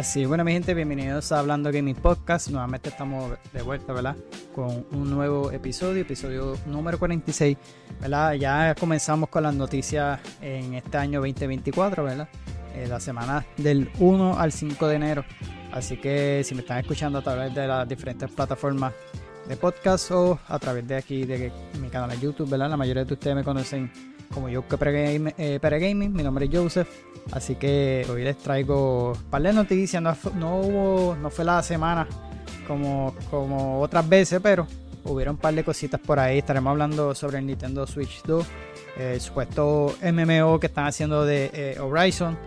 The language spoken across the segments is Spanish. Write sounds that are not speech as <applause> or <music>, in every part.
Ahora sí, bueno mi gente, bienvenidos a Hablando Gaming Podcast. Nuevamente estamos de vuelta, ¿verdad? Con un nuevo episodio, episodio número 46, ¿verdad? Ya comenzamos con las noticias en este año 2024, ¿verdad? Eh, la semana del 1 al 5 de enero. Así que si me están escuchando a través de las diferentes plataformas de podcast o a través de aquí de mi canal de YouTube, ¿verdad? La mayoría de ustedes me conocen como yo que Gaming, eh, mi nombre es Joseph, así que hoy les traigo un par de noticias, no, no, hubo, no fue la semana como, como otras veces, pero hubieron un par de cositas por ahí, estaremos hablando sobre el Nintendo Switch 2, el supuesto MMO que están haciendo de eh, Horizon,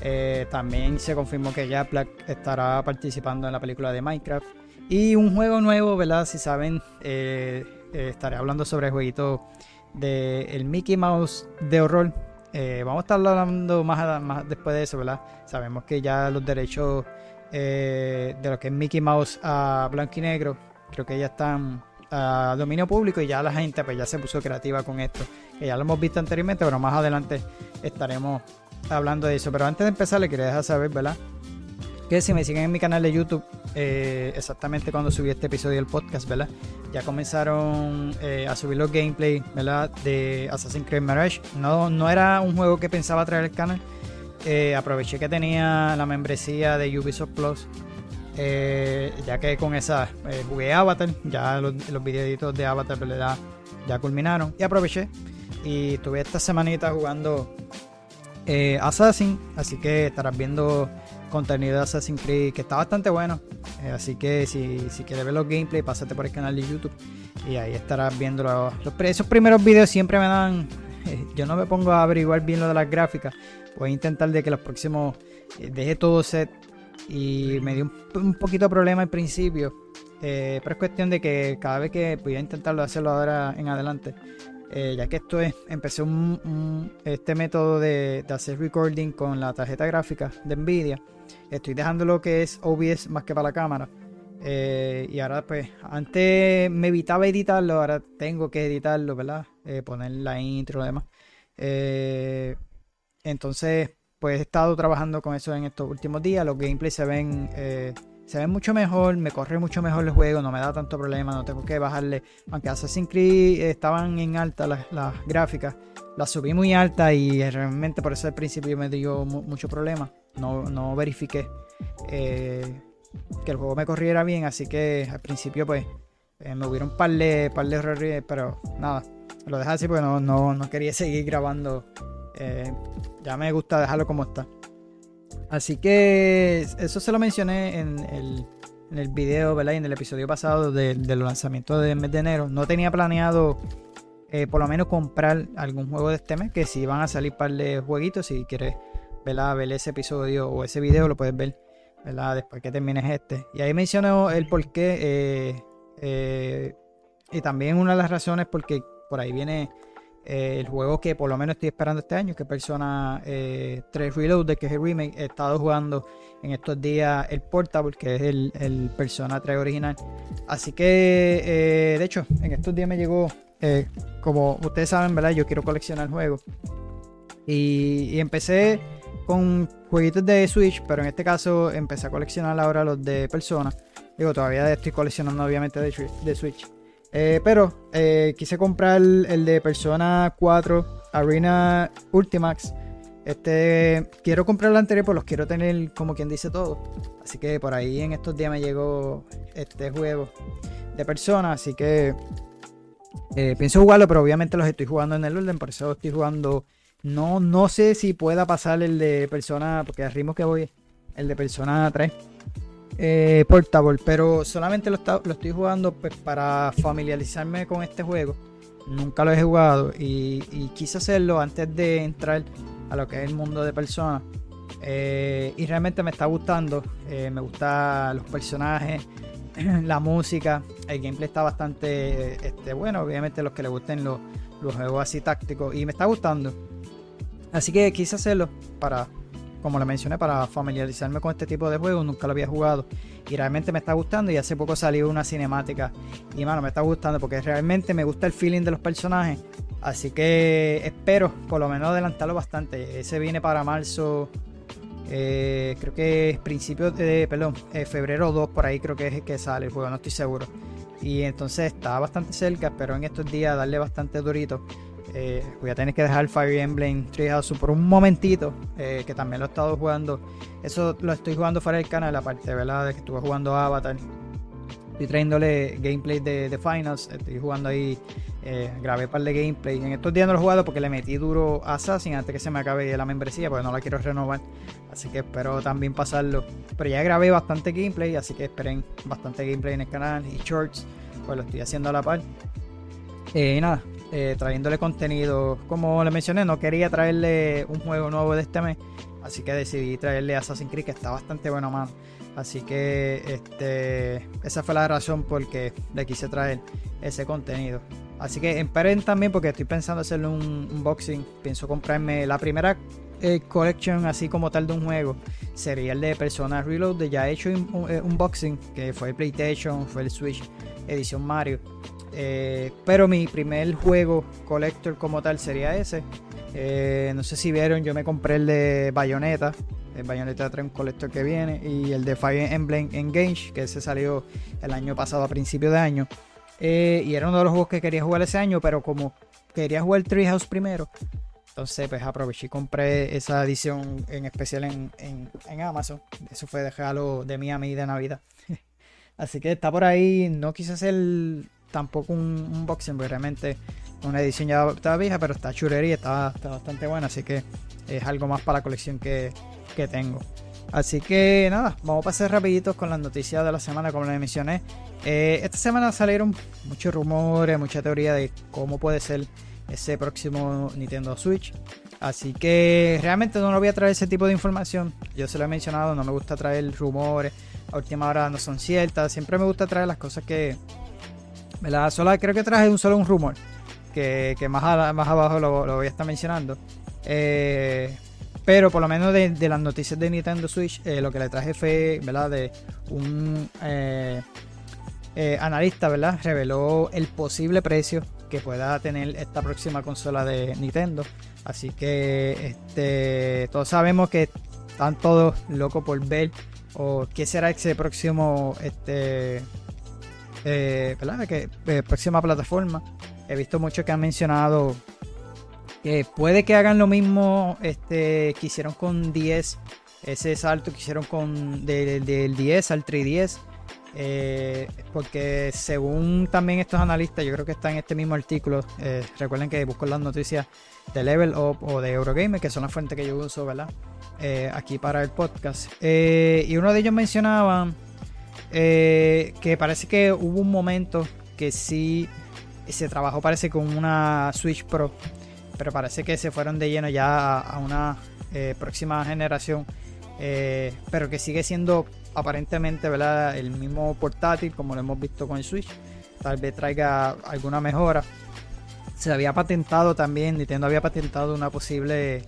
eh, también se confirmó que ya Black estará participando en la película de Minecraft. Y un juego nuevo, ¿verdad? Si saben, estaré hablando sobre el jueguito de el Mickey Mouse de horror. Eh, vamos a estar hablando más, más, después de eso, ¿verdad? Sabemos que ya los derechos eh, de lo que es Mickey Mouse a blanco y negro, creo que ya están a dominio público y ya la gente pues ya se puso creativa con esto. Que ya lo hemos visto anteriormente, pero más adelante estaremos hablando de eso. Pero antes de empezar, le quería dejar saber, ¿verdad? Que si me siguen en mi canal de YouTube, eh, exactamente cuando subí este episodio del podcast, ¿verdad? Ya comenzaron eh, a subir los gameplay, ¿verdad? De Assassin's Creed Mirage. No, no era un juego que pensaba traer al canal. Eh, aproveché que tenía la membresía de Ubisoft Plus. ya que con esa jugué Avatar, ya los, los videitos de Avatar ¿verdad? ya culminaron. Y aproveché y estuve esta semanita jugando Assassin, así que estarás viendo contenido de Assassin's Creed que está bastante bueno. Eh, así que si, quieres ver los gameplays, pásate por el canal de YouTube y ahí estarás viendo los, esos primeros videos siempre me dan. <laughs> yo no me pongo a averiguar bien lo de las gráficas. Voy a intentar de que los próximos eh, deje todo set y me dio un, poquito de problema al principio. Eh, pero es cuestión de que cada vez que voy a intentarlo hacerlo ahora en adelante. Ya que esto es, empecé este método de, hacer recording con la tarjeta gráfica de Nvidia Estoy dejando lo que es OBS más que para la cámara. Eh, y ahora pues, antes me evitaba editarlo, ahora tengo que editarlo, ¿verdad? Eh, poner la intro y demás. Eh, entonces, pues he estado trabajando con eso en estos últimos días. Los gameplays se ven, se ven mucho mejor, me corre mucho mejor el juego, no me da tanto problema, no tengo que bajarle. Aunque Assassin's Creed estaban en alta las, las gráficas, las subí muy alta y realmente por eso al principio me dio mucho problema no, no verifiqué eh, que el juego me corriera bien, así que al principio pues eh, me hubieron un par de, par de errores, pero nada, lo dejé así porque no, no, quería <laughs> seguir grabando. Eh, ya me gusta dejarlo como está. Así que eso se lo mencioné en el, en el video, ¿verdad? Y en el episodio pasado del lanzamiento del mes de enero. No tenía planeado por lo menos comprar algún juego de este mes, que si van a salir par de jueguitos, si quieres ¿verdad? ver ese episodio o ese video, lo puedes ver ¿verdad? después que termines este. Y ahí menciono el por qué. Eh, eh, y también una de las razones porque por ahí viene eh, el juego que por lo menos estoy esperando este año, que es Persona 3 Reloaded, que es el remake. He estado jugando en estos días el Portable, que es el, Persona 3 original. Así que, de hecho, en estos días me llegó, como ustedes saben, ¿verdad? Yo quiero coleccionar juegos. y empecé con jueguitos de Switch, pero en este caso empecé a coleccionar ahora los de Persona. Digo, todavía estoy coleccionando obviamente de, Switch. Eh, pero eh, quise comprar el de Persona 4 Arena Ultimax. Este, quiero comprar el anterior, pero los quiero tener como quien dice todo. Así que por ahí en estos días me llegó este juego de Persona. Así que eh, pienso jugarlo, pero obviamente los estoy jugando en el orden. Por eso estoy jugando no, no sé si pueda pasar el de Persona, porque al ritmo que voy, el de Persona 3 eh, Portable, pero solamente lo, estoy jugando pues, para familiarizarme con este juego. Nunca lo he jugado y, quise hacerlo antes de entrar a lo que es el mundo de Persona. Eh, y realmente me está gustando. Eh, me gustan los personajes, <clears throat> la música. El gameplay está bastante este, bueno. Obviamente, los que les gusten los, los juegos así tácticos. Y me está gustando. Así que quise hacerlo para, como le mencioné, para familiarizarme con este tipo de juegos. Nunca lo había jugado y realmente me está gustando. Y hace poco salió una cinemática y, mano, me está gustando porque realmente me gusta el feeling de los personajes. Así que espero por lo menos adelantarlo bastante. Ese viene para marzo Eh, creo que es principios de, perdón, eh, febrero 2 por ahí creo que es que sale el juego, no estoy seguro. Y entonces está bastante cerca, pero en estos días darle bastante durito. Eh, voy a tener que dejar Fire Emblem Treehouse por un momentito, que también lo he estado jugando. Eso lo estoy jugando fuera del canal, aparte, ¿verdad? De que estuve jugando Avatar. Estoy trayéndole gameplay de, de Finals, estoy jugando ahí eh, grabé par de gameplay. En estos días no lo he jugado porque le metí duro a Assassin antes que se me acabe la membresía, porque no la quiero renovar. Así que espero también pasarlo. Pero ya grabé bastante gameplay, así que esperen bastante gameplay en el canal y shorts, pues lo estoy haciendo a la par. Eh, y nada, eh, trayéndole contenido. Como le mencioné, no quería traerle un juego nuevo de este mes, así que decidí traerle Assassin's Creed, que está bastante bueno, mano. Así que este, esa fue la razón por que le quise traer ese contenido. Así que esperen también porque estoy pensando hacerle un unboxing. Pienso comprarme la primera eh, collection así como tal de un juego. Sería el de Persona Reload. Ya he hecho un eh, unboxing que fue el PlayStation, fue el Switch, edición Mario. Eh, pero mi primer juego collector como tal sería ese. no sé si vieron, yo me compré el de Bayonetta. El Bayonetta trae un collector que viene. Y el de Fire Emblem Engage, que ese salió el año pasado a principio de año. Eh, y era uno de los juegos que quería jugar ese año, pero como quería jugar Treehouse primero, entonces pues aproveché y compré esa edición en especial en, Amazon. Eso fue de regalo de Miami de Navidad. <laughs> Así que está por ahí. No quise hacer tampoco un unboxing, porque realmente una edición ya está vieja, pero está churería, está, está bastante buena. Así que es algo más para la colección que, que tengo. Así que nada, vamos a pasar rapiditos con las noticias de la semana, como les mencioné. Eh, esta semana salieron muchos rumores, mucha teoría de cómo puede ser ese próximo Nintendo Switch. Así que realmente no lo voy a traer ese tipo de información. Yo se lo he mencionado, no me gusta traer rumores. A última hora no son ciertas. Siempre me gusta traer las cosas que. ¿Verdad? Solo, creo que traje un solo un rumor. Que, más, más abajo lo, voy a estar mencionando. Eh, pero por lo menos de, las noticias de Nintendo Switch, eh, lo que le traje fue. De un eh, analista, ¿verdad? Reveló el posible precio que pueda tener esta próxima consola de Nintendo. Así que este, todos sabemos que están todos locos por ver o qué será ese próximo, este, eh, ¿verdad? Que, eh, próxima plataforma. He visto muchos que han mencionado que puede que hagan lo mismo este, que hicieron con 10, ese salto que hicieron con del, del 10 al 3DS eh, porque según también estos analistas, yo creo que está en este mismo artículo, eh, recuerden que busco las noticias de Level Up o de Eurogamer, que son las fuentes que yo uso, ¿verdad? Eh, aquí para el podcast. y uno de ellos mencionaba que parece que hubo un momento que sí se trabajó, parece con una Switch Pro, pero parece que se fueron de lleno ya a una próxima generación, pero que sigue siendo aparentemente, ¿verdad? El mismo portátil, como lo hemos visto con el Switch. Tal vez traiga alguna mejora. Se había patentado también, Nintendo había patentado una posible.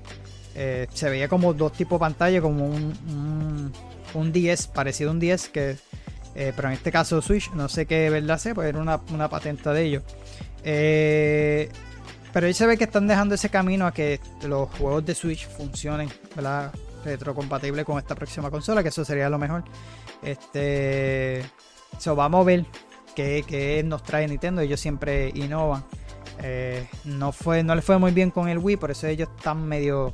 Eh, se veía como dos tipos de pantalla, como un, un, 10, parecido a un 10, que, eh, pero en este caso Switch, no sé qué verdad sea, pues era una, una patente de ellos. Eh, pero ahí se ve que están dejando ese camino a que los juegos de Switch funcionen, ¿verdad? retrocompatible con esta próxima consola, que eso sería lo mejor. Este, so, vamos a ver qué, nos trae Nintendo. Ellos siempre innovan. Eh, no fue, no le fue muy bien con el Wii, por eso ellos están medio,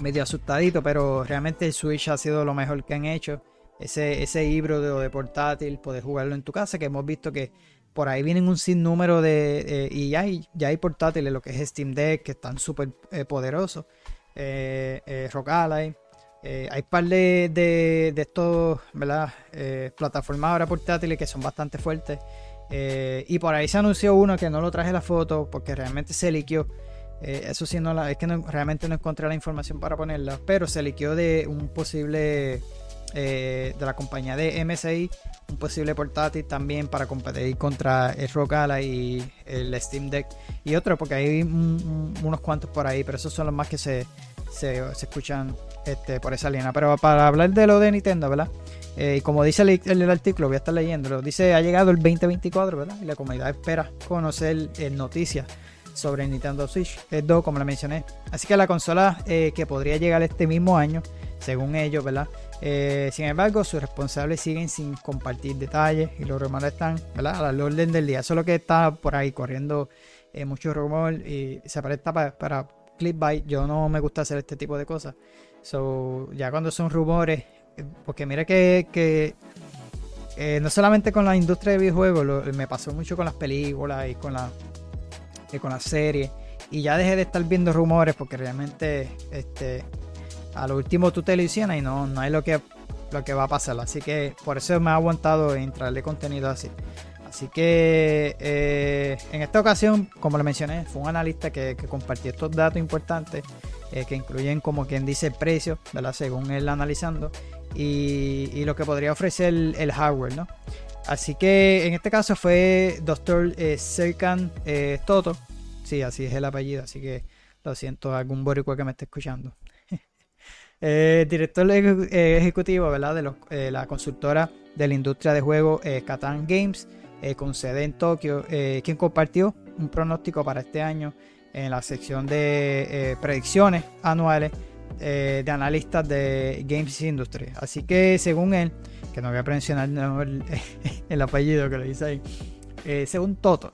medio asustaditos, pero realmente el Switch ha sido lo mejor que han hecho. Ese, ese híbrido de portátil, poder jugarlo en tu casa, que hemos visto que por ahí vienen un sinnúmero de. y ya hay, ya hay portátiles, lo que es Steam Deck, que están súper eh, poderosos eh, eh, Rock Ally. Eh, hay par de, de, estos, ¿verdad? Eh, plataformas ahora portátiles que son bastante fuertes. y por ahí se anunció uno que no lo traje la foto porque realmente se liqueó. eso sí, no la, es que realmente no encontré la información para ponerla. Pero se liqueó de un posible. De la compañía de MSI. Un posible portátil también para competir contra el Rock Ally y el Steam Deck. Y otro, porque hay unos cuantos por ahí. Pero esos son los más que se, se, escuchan este, por esa línea. Pero para hablar de lo de Nintendo, ¿verdad? Eh, como dice el, artículo, voy a estar leyéndolo. Dice, ha llegado el 2024, ¿verdad? Y la comunidad espera conocer eh, noticias sobre Nintendo Switch 2, como le mencioné. Así que la consola eh, que podría llegar este mismo año según ellos, ¿verdad? Eh, sin embargo, sus responsables siguen sin compartir detalles y los rumores están, ¿verdad? Al orden del día. Solo que está por ahí corriendo eh, mucho rumor y se presta para, para clickbait. Yo no me gusta hacer este tipo de cosas. So, ya cuando son rumores, eh, porque mira que, no solamente con la industria de videojuegos, me pasó mucho con las películas y con la con las series. Y ya dejé de estar viendo rumores porque realmente este, a lo último tú te ilusionas y no, no hay lo que, lo que va a pasar. Así que por eso me ha aguantado en traerle contenido así. Así que eh, en esta ocasión, como le mencioné, fue un analista que, compartió estos datos importantes eh, que incluyen, como quien dice, el precio, ¿verdad? según él analizando, y, lo que podría ofrecer el, hardware. ¿no? Así que en este caso fue Dr. Eh, Serkan eh, Toto. Sí, así es el apellido, así que lo siento, algún boricua que me esté escuchando. Eh, director eh, ejecutivo de la consultora de la industria de juegos Catan Games, con sede en Tokio, quien compartió un pronóstico para este año en la sección de predicciones anuales de analistas de Games Industry. Así que según él, que no voy a mencionar <laughs> el, apellido que lo dice ahí, eh, según Toto,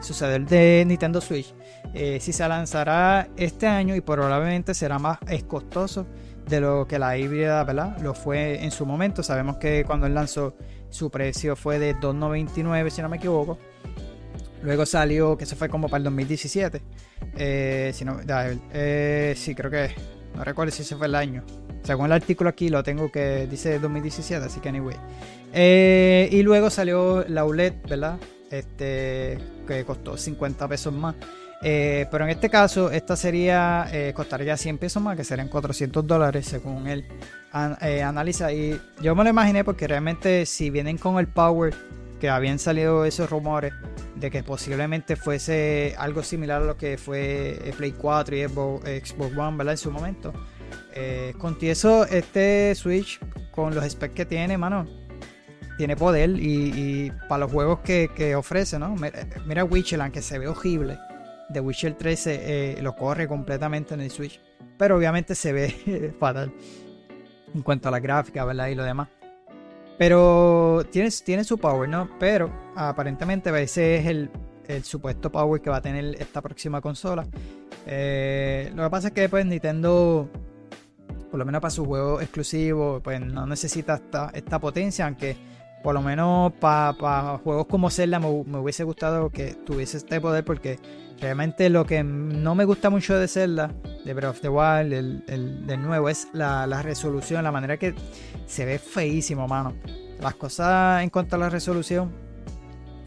suceder de Nintendo Switch, eh, si se lanzará este año y probablemente será más costoso de lo que la híbrida ¿verdad? lo fue en su momento. Sabemos que cuando él lanzó su precio fue de 2.99 si no me equivoco. Luego salió, que se fue como para el 2017. Eh, si no, sí, creo que no recuerdo si ese fue el año. Según el artículo aquí lo tengo que dice 2017, así que anyway. Eh, y luego salió la OLED, ¿verdad? Este, que costó 50 pesos más. Eh, pero en este caso, esta sería, eh, costaría 100 pesos más, que serían 400 dólares según él analiza. Y yo me lo imaginé porque realmente si vienen con el Power, que habían salido esos rumores de que posiblemente fuese algo similar a lo que fue Play 4 y Xbox One, ¿verdad? En su momento eh, eso, este Switch, con los specs que tiene, mano, tiene poder y, para los juegos que, ofrece, ¿no? Mira, Witcher, aunque se ve horrible, de Witcher 13 eh, lo corre completamente en el Switch, pero obviamente se ve <laughs> fatal en cuanto a la gráfica, ¿verdad? Y lo demás. Pero tiene, tiene su power, ¿no? Pero aparentemente ese es el, supuesto power que va a tener esta próxima consola. Eh, lo que pasa es que pues Nintendo por lo menos para su juego exclusivo, pues no necesita esta, potencia, aunque por lo menos para juegos como Zelda me, hubiese gustado que tuviese este poder, porque realmente lo que no me gusta mucho de Zelda, de Breath of the Wild, el, del nuevo, es la, resolución, la manera que se ve feísimo, mano. Las cosas en cuanto a la resolución,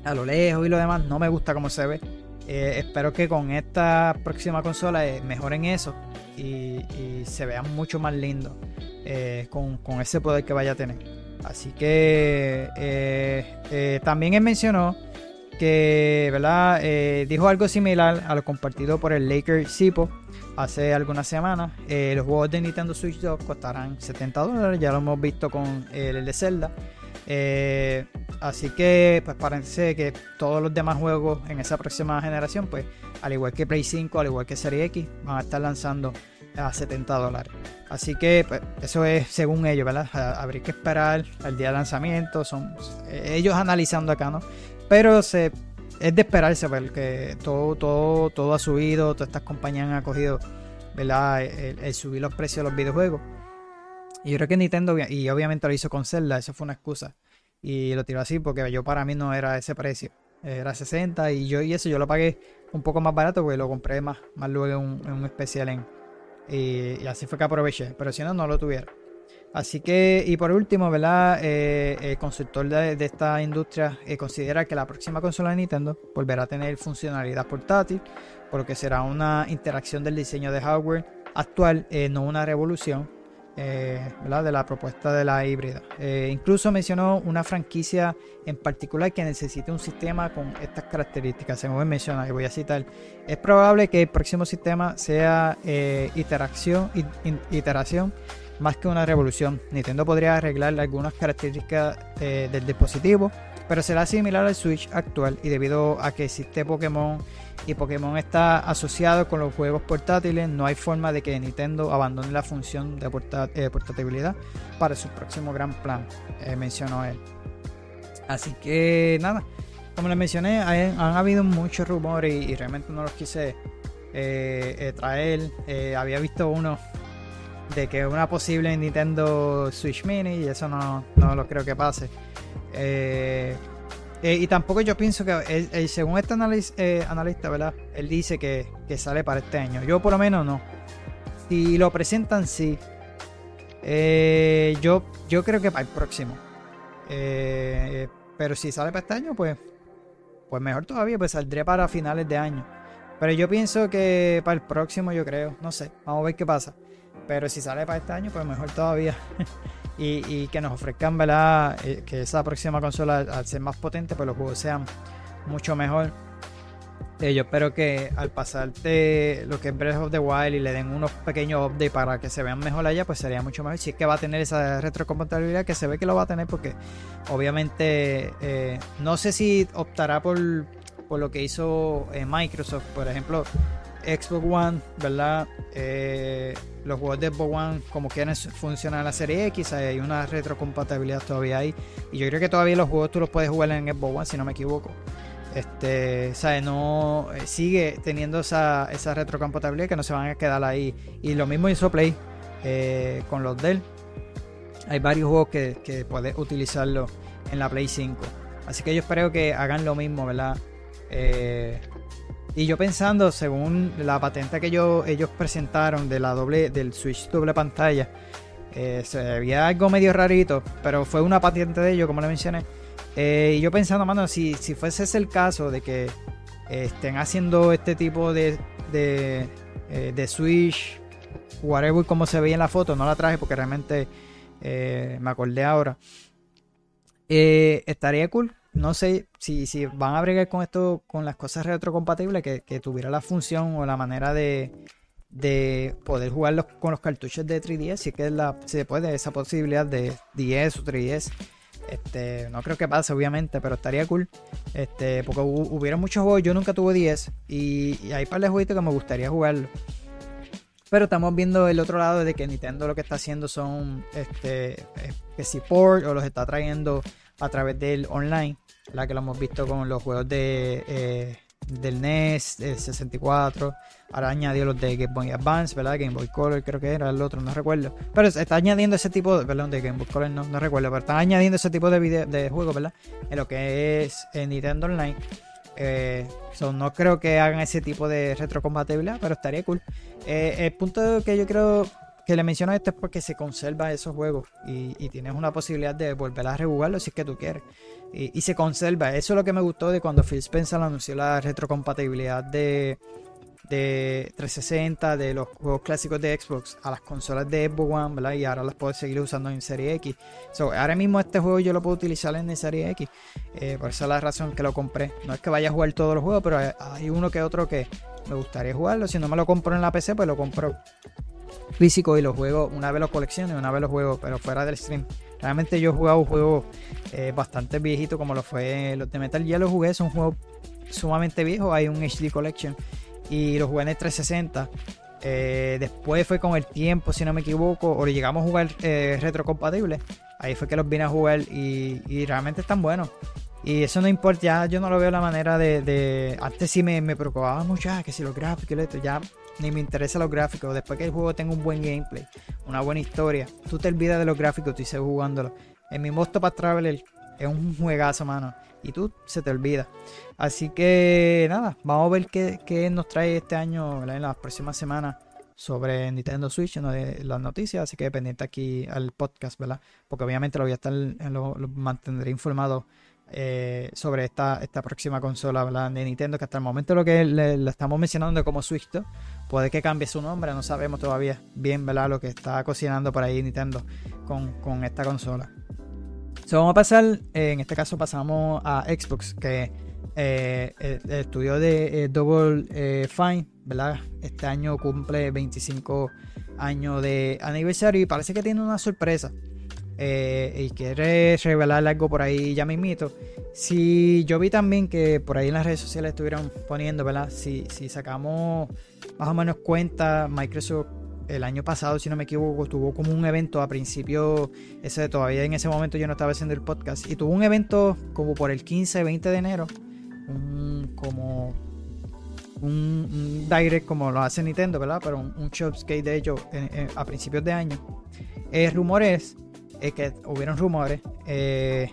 a lo lejos y lo demás, no me gusta cómo se ve. Eh, espero que con esta próxima consola eh, mejoren eso y, se vean mucho más lindos eh, con, ese poder que vaya a tener. Así que también él mencionó que ¿verdad? dijo algo similar a lo compartido por el Laker Sipo hace algunas semanas. los juegos de Nintendo Switch 2 costarán 70 dólares, ya lo hemos visto con el de Zelda. Eh, así que pues parece que todos los demás juegos en esa próxima generación, pues al igual que Play 5, al igual que Serie X, van a estar lanzando a 70 dólares. Así que pues, eso es según ellos, ¿verdad? Habría que esperar al día de lanzamiento, son ellos analizando acá, ¿no? Pero se, es de esperarse porque todo, todo, todo ha subido, todas estas compañías han cogido, ¿verdad? el subir los precios de los videojuegos. Y yo creo que Nintendo, y obviamente lo hizo con Zelda, eso fue una excusa. Y lo tiró así porque yo para mí no era ese precio. Era 60 y yo y eso yo lo pagué un poco más barato porque lo compré más, más luego en un, especial en. Y, así fue que aproveché. Pero si no, no lo tuviera. Así que, y por último, ¿verdad? Eh, el consultor de, esta industria eh, considera que la próxima consola de Nintendo volverá a tener funcionalidad portátil, por lo que será una interacción del diseño de hardware actual, eh, no una revolución. Eh, de la propuesta de la híbrida. Eh, incluso mencionó una franquicia en particular que necesite un sistema con estas características. Según menciona, y voy a citar, es probable que el próximo sistema sea eh, iteración, iteración más que una revolución. Nintendo podría arreglar algunas características del dispositivo pero será similar al Switch actual y debido a que existe Pokémon y Pokémon está asociado con los juegos portátiles, no hay forma de que Nintendo abandone la función de eh, portabilidad para su próximo gran plan, eh, mencionó él. Así que nada, como les mencioné, han, habido muchos rumores y, realmente no los quise eh, traer. había visto uno de que una posible Nintendo Switch Mini y eso no, no lo creo que pase. Eh, eh, y tampoco yo pienso que, según este eh, analista, ¿verdad? Él dice que, sale para este año. Yo por lo menos no. Si lo presentan, sí. yo, yo creo que para el próximo. pero si sale para este año, pues, pues mejor todavía, pues saldría para finales de año. Pero yo pienso que para el próximo, yo creo. No sé, vamos a ver qué pasa. Pero si sale para este año, pues mejor todavía. <laughs> y, que nos ofrezcan, ¿verdad? Eh, que esa próxima consola, al ser más potente, pues los juegos sean mucho mejor. Eh, yo espero que al pasar de lo que es Breath of the Wild y le den unos pequeños updates para que se vean mejor allá, pues sería mucho mejor. Si es que va a tener esa retrocompatibilidad, que se ve que lo va a tener, porque obviamente eh, no sé si optará por, por lo que hizo Microsoft, por ejemplo Xbox One, ¿verdad? Eh, los juegos de Xbox One, como quieren, funcionan en la serie X. Hay una retrocompatibilidad todavía ahí. Y yo creo que todavía los juegos tú los puedes jugar en Xbox One, si no me equivoco. Este, ¿sabes? No eh, sigue teniendo esa, retrocompatibilidad que no se van a quedar ahí. Y lo mismo hizo Play eh, con los Dell. Hay varios juegos que, puedes utilizarlo en la Play 5. Así que yo espero que hagan lo mismo, ¿verdad? Y yo pensando, según la patente que ellos presentaron de la doble, del Switch doble pantalla, eh, se veía algo medio rarito, pero fue una patente de ellos, como le mencioné. Eh, y yo pensando, mano, si, si fuese ese el caso de que estén haciendo este tipo de, de, eh, de Switch, whatever como se veía en la foto, no la traje porque realmente me acordé ahora. estaría cool no sé si, si van a bregar con esto, con las cosas retrocompatibles, que, que tuviera la función o la manera de, poder jugarlos con los cartuchos de 3DS, si es que la, se puede esa posibilidad de 10 o 3DS. Este, no creo que pase, obviamente, pero estaría cool. Este, porque hubiera muchos juegos, yo nunca tuve 10 y, hay par de jueguitos que me gustaría jugarlo. Pero estamos viendo el otro lado de que Nintendo lo que está haciendo son este, que port o los está trayendo a través del online, la que lo hemos visto con los juegos de eh, del NES, del 64. Ahora añadió los de Game Boy Advance, ¿verdad? Game Boy Color, creo que era el otro, no recuerdo. Pero está añadiendo ese tipo de, perdón, de Game Boy Color, no, no recuerdo, pero está añadiendo ese tipo de, video, de juegos, ¿verdad? En lo que es en Nintendo Online. Eh, no creo que hagan ese tipo de retrocompatibilidad, pero estaría cool. Eh, el punto que yo creo que le menciono esto es porque se conserva esos juegos y, tienes una posibilidad de volver a rejugarlo si es que tú quieres. Y, se conserva. Eso es lo que me gustó de cuando Phil Spencer anunció la retrocompatibilidad de, de 360, de los juegos clásicos de Xbox a las consolas de Xbox One, ¿verdad? Y ahora las puedo seguir usando en Serie X. ahora mismo este juego yo lo puedo utilizar en Serie X. Eh, por esa es la razón que lo compré. No es que vaya a jugar todos los juegos, pero hay uno que otro que me gustaría jugarlo. Si no me lo compro en la PC, pues lo compro físico y los juegos, una vez los colecciono y una vez los juego, pero fuera del stream. Realmente yo he jugado juegos eh, bastante viejitos como lo fue los de Metal Gear, los jugué, son juegos sumamente viejos, hay un HD Collection y los jugué en el 360. Eh, después fue con el tiempo, si no me equivoco, o llegamos a jugar eh, retrocompatibles. Ahí fue que los vine a jugar y, realmente están buenos. Y eso no importa, ya yo no lo veo la manera de. antes sí me, me preocupaba mucho, ah, que si los gráficos y esto, ya ni me interesa los gráficos. Después que el juego tenga un buen gameplay, una buena historia, tú te olvidas de los gráficos, tú sigues jugándolo. En mi Mosto para Traveler es un juegazo, mano. Y tú se te olvida. Así que nada, vamos a ver qué, nos trae este año en las próximas semanas sobre Nintendo Switch, ¿no? de las noticias. Así que pendiente aquí al podcast, ¿verdad? Porque obviamente lo voy a estar, lo mantendré informado eh, sobre esta, esta próxima consola de Nintendo, que hasta el momento lo que le, estamos mencionando como Switch, puede que cambie su nombre, no sabemos todavía bien ¿verdad? lo que está cocinando por ahí Nintendo con, esta consola. vamos a pasar, eh, en este caso pasamos a Xbox, que eh, el, estudio de Double Fine, ¿verdad? Este año cumple 25 años de aniversario y parece que tiene una sorpresa. Y quiere revelar algo por ahí ya mismito. Si yo vi también que por ahí en las redes sociales estuvieron poniendo, ¿verdad? Si, si sacamos más o menos cuenta, Microsoft el año pasado, si no me equivoco, tuvo como un evento a principio, ese todavía en ese momento yo no estaba haciendo el podcast, y tuvo un evento como por el 15, 20 de enero, un, como un, direct como lo hace Nintendo, ¿verdad? Pero un, un de ellos a principios de año. Eh, rumores, es que hubieron rumores, eh,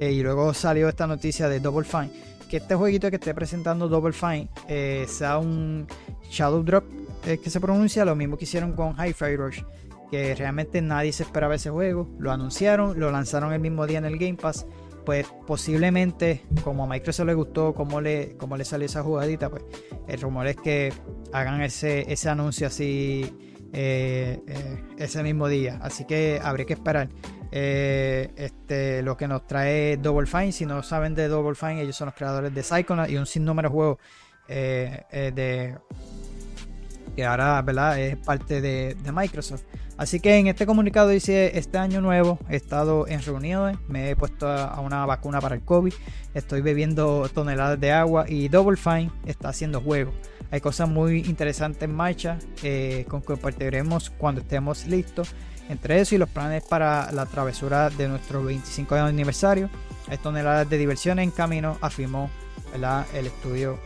eh, y luego salió esta noticia de Double Fine. Que este jueguito que esté presentando Double Fine eh, sea un Shadow Drop eh, que se pronuncia, lo mismo que hicieron con Hi-Fi Rush. Que realmente nadie se esperaba ese juego. Lo anunciaron, lo lanzaron el mismo día en el Game Pass. Pues posiblemente, como a Microsoft le gustó cómo le, cómo le salió esa jugadita, pues el rumor es que hagan ese, ese anuncio así ese mismo día. Así que habría que esperar. Eh, este, lo que nos trae Double Fine. Si no saben de Double Fine, ellos son los creadores de Psychonaut y un sinnúmero de juegos eh, eh, de que ahora ¿verdad? es parte de, Microsoft. Así que en este comunicado dice, este año nuevo he estado en reuniones, me he puesto a, una vacuna para el COVID, estoy bebiendo toneladas de agua y Double Fine está haciendo juegos. Hay cosas muy interesantes en marcha con que compartiremos cuando estemos listos. Entre eso y los planes para la travesura de nuestro 25 aniversario, hay toneladas de diversión en camino, afirmó el estudio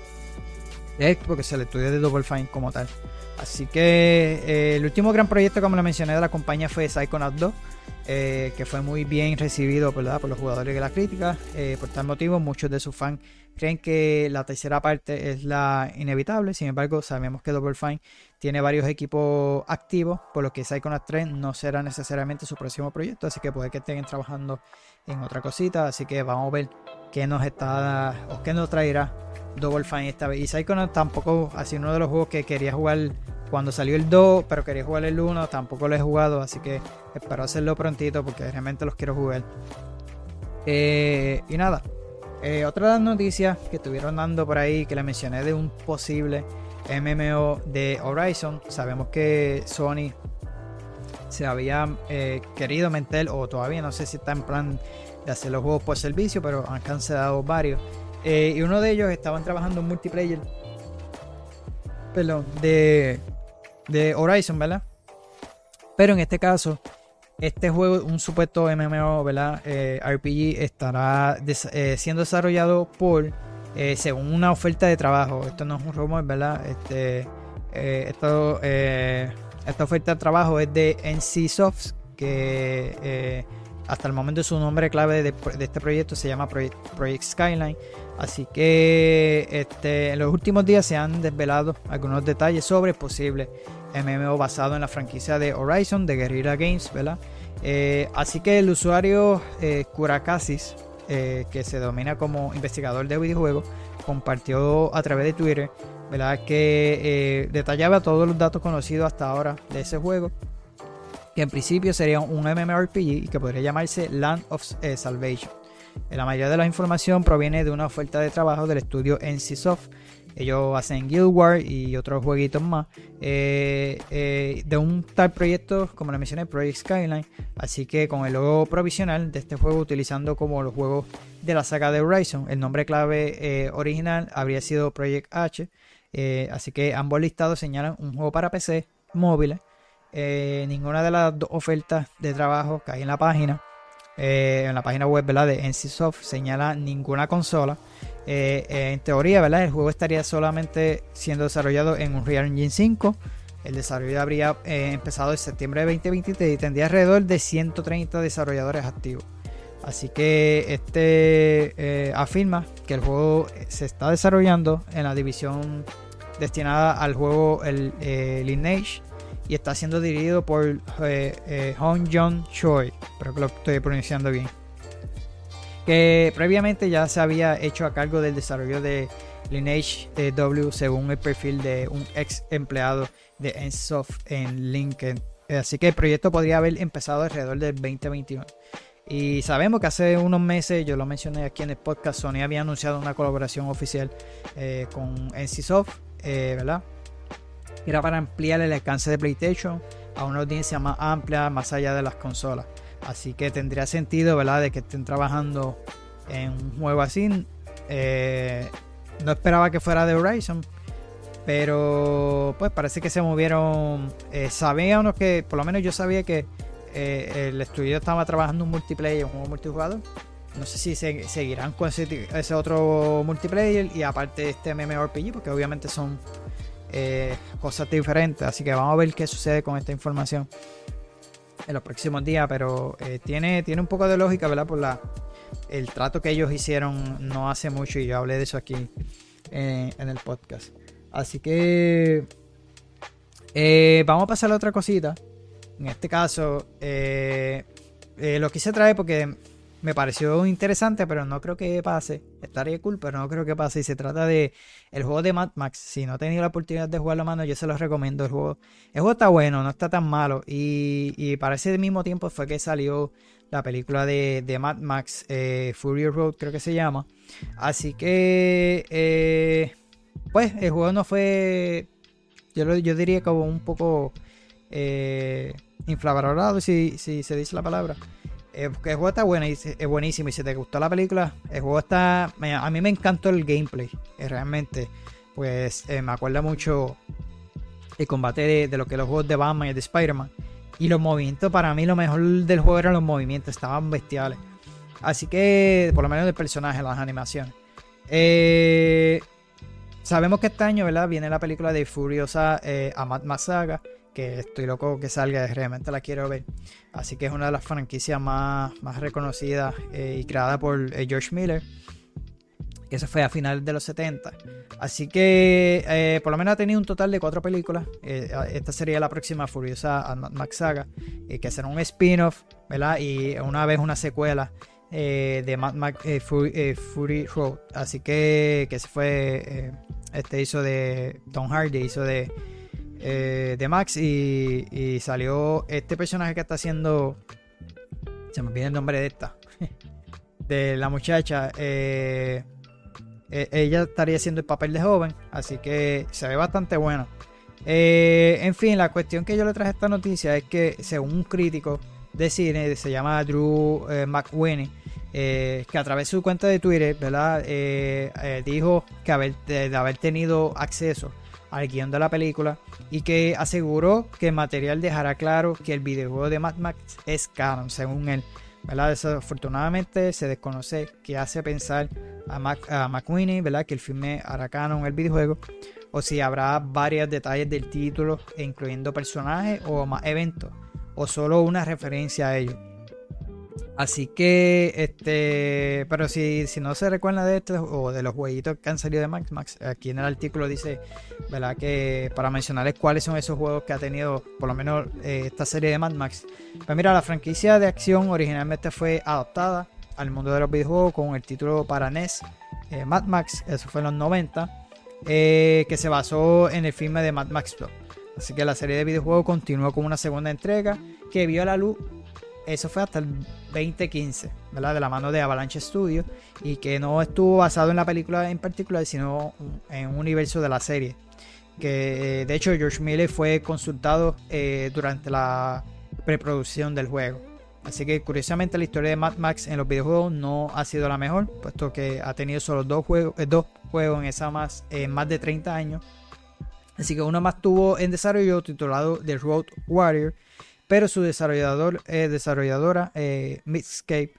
de porque es el estudio de Double Fine como tal. Así que eh, el último gran proyecto, como lo mencioné, de la compañía fue Psychonauts 2, eh, que fue muy bien recibido por los jugadores de la crítica. Eh, por tal motivo, muchos de sus fans creen que la tercera parte es la inevitable. Sin embargo, sabemos que Double Fine tiene varios equipos activos, por lo que Psychonauts 3 no será necesariamente su próximo proyecto, así que puede que estén trabajando en otra cosita, así que vamos a ver qué nos está o qué nos traerá Double Fine esta vez. Y Psychonauts tampoco ha sido uno de los juegos que quería jugar cuando salió el 2, pero quería jugar el 1, tampoco lo he jugado, así que espero hacerlo prontito porque realmente los quiero jugar. Eh, y nada, eh, otra de las noticias que estuvieron dando por ahí, que le mencioné de un posible MMO de Horizon. Sabemos que Sony se había eh, querido meter, o todavía no sé si está en plan de hacer los juegos por servicio, pero han cancelado varios. Eh, y uno de ellos estaban trabajando en multiplayer. Perdón, de, de Horizon, ¿verdad? Pero en este caso, este juego, un supuesto MMO, ¿verdad? Eh, RPG, estará siendo desarrollado por eh, según una oferta de trabajo. Esto no es un rumor, ¿verdad? Este, eh, eh, esta oferta de trabajo es de NCSoft, que hasta el momento su nombre clave de, este proyecto se llama Project, Skyline. Así que este, en los últimos días se han desvelado algunos detalles sobre el posible MMO basado en la franquicia de Horizon de Guerrilla Games, ¿verdad? así que el usuario Curacasis eh, que se domina como investigador de videojuegos, compartió a través de Twitter, ¿verdad? Que eh, detallaba todos los datos conocidos hasta ahora de ese juego, que en principio sería un MMORPG y que podría llamarse Land of eh, Salvation. La mayoría de la información proviene de una oferta de trabajo del estudio NCSoft ellos hacen Guild Wars y otros jueguitos más. Eh, eh, de un tal proyecto, como le mencioné, Project Skyline. Así que con el logo provisional de este juego, utilizando como los juegos de la saga de Horizon, el nombre clave eh, original habría sido Project H. así que ambos listados señalan un juego para PC, móviles. ninguna de las dos ofertas de trabajo que hay en la página, en la página web de NCSoft, señala ninguna consola. Eh, en teoría, ¿verdad? El juego estaría solamente siendo desarrollado en Unreal Engine 5. El desarrollo habría eh, empezado en septiembre de 2023 y tendría alrededor de 130 desarrolladores activos. Así que este eh, afirma que el juego se está desarrollando en la división destinada al juego el Lineage y está siendo dirigido por Hong Jong Choi. Espero que lo estoy pronunciando bien que previamente ya se había hecho a cargo del desarrollo de Lineage W según el perfil de un ex empleado de Ensoft en LinkedIn. Así que el proyecto podría haber empezado alrededor del 2021. Y sabemos que hace unos meses, yo lo mencioné aquí en el podcast, Sony había anunciado una colaboración oficial eh, con NCSoft, eh, ¿verdad? Era para ampliar el alcance de PlayStation a una audiencia más amplia, más allá de las consolas. Así que tendría sentido, ¿verdad?, de que estén trabajando en un juego así. Eh, no esperaba que fuera de Horizon, pero pues parece que se movieron. Eh, sabíamos que, por lo menos yo sabía que eh, el estudio estaba trabajando un multiplayer, un juego multijugador. No sé si seguirán con ese, otro multiplayer y aparte este MMORPG, porque obviamente son eh, cosas diferentes. Así que vamos a ver qué sucede con esta información en los próximos días. Pero tiene, tiene un poco de lógica, ¿verdad? Por la, el trato que ellos hicieron no hace mucho y yo hablé de eso aquí en el podcast. Así que eh, vamos a pasar a otra cosita. En este caso, eh, eh, lo quise traer porque me pareció interesante, pero no creo que pase. Estaría cool, pero no creo que pase. Y se trata de el juego de Mad Max. Si no he tenido la oportunidad de jugarlo a mano, yo se los recomiendo. El juego, el juego está bueno, no está tan malo. Y, y para ese mismo tiempo fue que salió la película de, de Mad Max, Fury Road, creo que se llama. Así que pues el juego no fue, yo, yo diría como un poco eh, si, si se dice la palabra. Eh, el juego está bueno es buenísimo. Y si te gustó la película, el juego está. A mí me encantó el gameplay. Eh, realmente, pues me acuerda mucho el combate de, lo que los juegos de Batman y de Spider-Man. Y los movimientos, para mí, lo mejor del juego eran los movimientos, estaban bestiales. Así que, por lo menos del personaje, las animaciones. Eh, Sabemos que este año, ¿verdad? Viene la película de Furiosa eh, Amat Masaga, que estoy loco que salga, realmente la quiero ver. Así que es una de las franquicias más, más reconocidas eh, y creada por eh, George Miller. Que eso fue a finales de los 70. Así que eh, por lo menos ha tenido un total de cuatro películas. esta sería la próxima Furiosa Max Saga. que será un spin-off, ¿verdad? Y una vez una secuela de Mad Max eh, Fury, Road. Así que, que se fue, este hizo de Tom Hardy, hizo de, de Max y, salió este personaje que está haciendo, se me olvida el nombre de esta, <laughs> de la muchacha. ella estaría haciendo el papel de joven, así que se ve bastante bueno. en fin, la cuestión que yo le traje esta noticia es que según un crítico de cine, se llama Drew McWinney, eh, que a través de su cuenta de Twitter, ¿verdad? Eh, eh, dijo que haber, de, haber tenido acceso al guion de la película y que aseguró que el material dejará claro que el videojuego de Mad Max es canon, según él. ¿verdad? Desafortunadamente se desconoce qué hace pensar a, Mac, a McQueenie, ¿verdad? Que el filme hará canon el videojuego o si habrá varios detalles del título, incluyendo personajes o más eventos, o solo una referencia a ellos. Así que, este, pero si, si no se recuerda de esto o de los jueguitos que han salido de Max, Max, aquí en el artículo dice, ¿verdad? Que para mencionarles cuáles son esos juegos que ha tenido, por lo menos, eh, esta serie de Mad Max. Pues mira, la franquicia de acción originalmente fue adaptada al mundo de los videojuegos con el título para NES, eh, Mad Max, eso fue en los 90, eh, que se basó en el filme de Mad Max 2. Así que la serie de videojuegos continuó con una segunda entrega que vio la luz eso fue hasta el 2015, ¿verdad? De la mano de Avalanche Studios y que no estuvo basado en la película en particular, sino en un universo de la serie. Que eh, de hecho George Miller fue consultado eh, durante la preproducción del juego. Así que curiosamente la historia de Mad Max en los videojuegos no ha sido la mejor, puesto que ha tenido solo dos juegos, eh, dos juegos en esa más, más de 30 años. Así que uno más tuvo en desarrollo titulado The Road Warrior pero su desarrollador, eh, desarrolladora, eh, Midscape,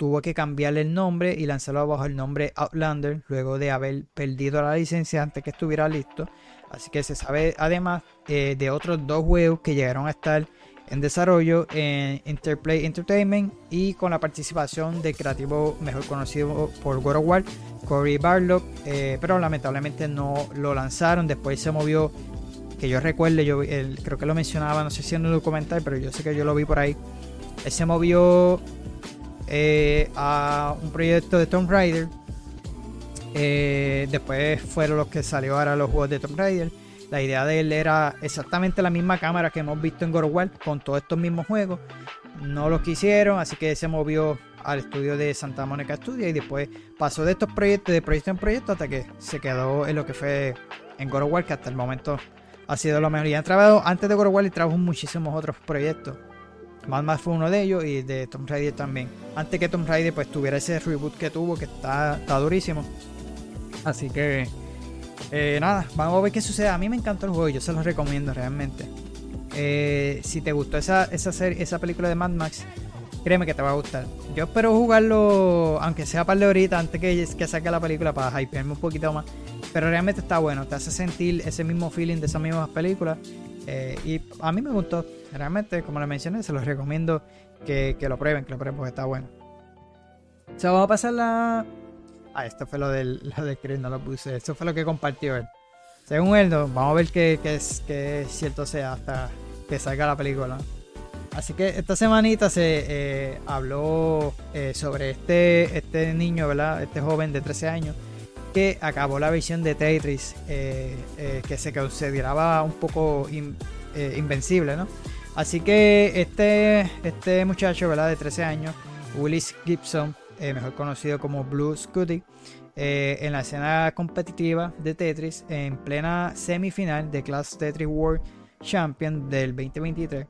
tuvo que cambiarle el nombre y lanzarlo bajo el nombre Outlander luego de haber perdido la licencia antes que estuviera listo. Así que se sabe además eh, de otros dos juegos que llegaron a estar en desarrollo en Interplay Entertainment y con la participación de creativo mejor conocido por God of War, Cory Barlock, eh, pero lamentablemente no lo lanzaron. Después se movió que yo recuerde, yo creo que lo mencionaba, no sé si en un documental, pero yo sé que yo lo vi por ahí. Él se movió eh, a un proyecto de Tomb Raider. Eh, después fueron los que salió ahora los juegos de Tomb Raider. La idea de él era exactamente la misma cámara que hemos visto en God con todos estos mismos juegos. No lo quisieron, así que se movió al estudio de Santa Mónica Studio y después pasó de estos proyectos, de proyecto en proyecto, hasta que se quedó en lo que fue en God of War, que hasta el momento ha sido lo mejor. Y han trabajado, antes de y trabajó en muchísimos otros proyectos. Mad Max fue uno de ellos y de Tomb Raider también. Antes que Tomb Raider pues tuviera ese reboot que tuvo, que está, está durísimo. Así que eh, nada, vamos a ver qué sucede. A mí me encantó el juego, yo se los recomiendo realmente. Eh, si te gustó esa, esa, esa película de Mad Max, créeme que te va a gustar. Yo espero jugarlo, aunque sea par de horitas antes que, que saque la película, para hypearme un poquito más. Pero realmente está bueno, te hace sentir ese mismo feeling de esas mismas películas. Eh, y a mí me gustó. Realmente, como les mencioné, se los recomiendo que, lo prueben, que lo prueben porque está bueno. O sea, vamos a pasar la. Ah, esto fue lo del, <laughs> lo del no lo puse. Esto fue lo que compartió él. Según él, vamos a ver qué, es, qué cierto sea hasta que salga la película. Así que esta semanita se eh, habló eh, sobre este, este niño, ¿verdad? Este joven de 13 años que acabó la visión de Tetris, eh, eh, que se consideraba un poco eh, invencible, ¿no? Así que este, este muchacho, ¿verdad? De 13 años, Willis Gibson, mejor conocido como Blue Scooty, en la escena competitiva de Tetris, en plena semifinal de Class Tetris World Champion del 2023.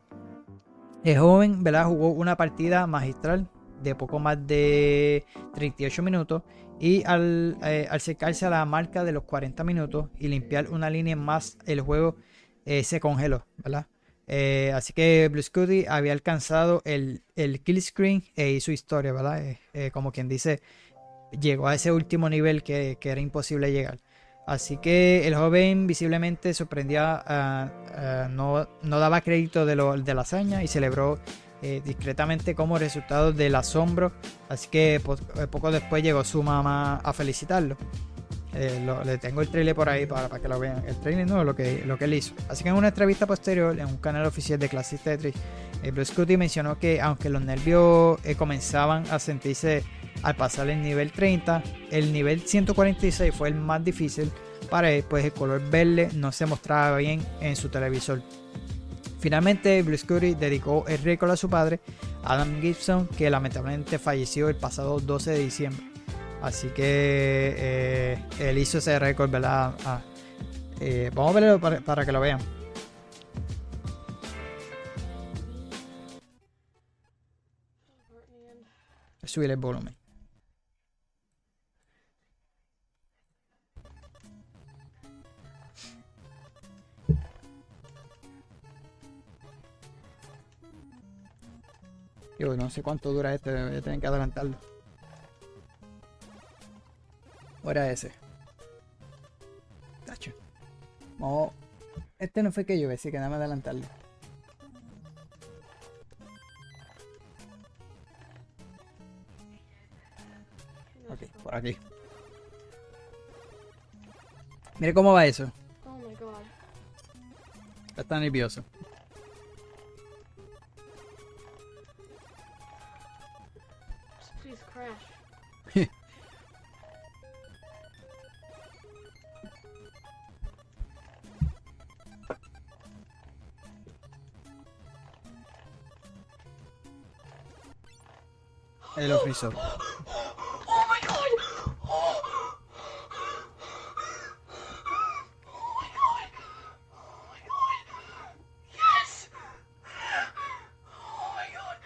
El joven, ¿verdad? Jugó una partida magistral de poco más de 38 minutos y al, eh, acercarse a la marca de los 40 minutos y limpiar una línea más, el juego eh, se congeló, ¿verdad? Eh, así que Blue Scooty había alcanzado el, el kill screen e hizo historia, ¿verdad? como quien dice, llegó a ese último nivel que, era imposible llegar. Así que el joven visiblemente sorprendía, no, no, daba crédito de, lo, de la hazaña y celebró eh, discretamente como resultado del asombro. Así que eh, poco después llegó su mamá a felicitarlo. Eh, le tengo el trailer por ahí para, para, que lo vean. El trailer no, lo que, lo que él hizo. Así que en una entrevista posterior, en un canal oficial de Classic Tetris, Blue Scooty mencionó que aunque los nervios comenzaban a sentirse al pasar el nivel 30, el nivel 146 fue el más difícil para él, pues el color verde no se mostraba bien en su televisor. Finalmente, Blue Scurry dedicó el récord a su padre, Adam Gibson, que lamentablemente falleció el pasado 12 de diciembre. Así que eh, él hizo ese récord, ¿verdad? Ah, eh, vamos a verlo para, para que lo vean. Subir el volumen. Yo no sé cuánto dura este, voy a tener que adelantarlo. ¿O era ese? Tacho. Este no fue que yo, así que nada más adelantarlo. Ok, por aquí. Mire cómo va eso. Oh my god. Está nervioso. El ofreció. Oh my god. Oh. my god. Oh my god. Yes. Oh my god.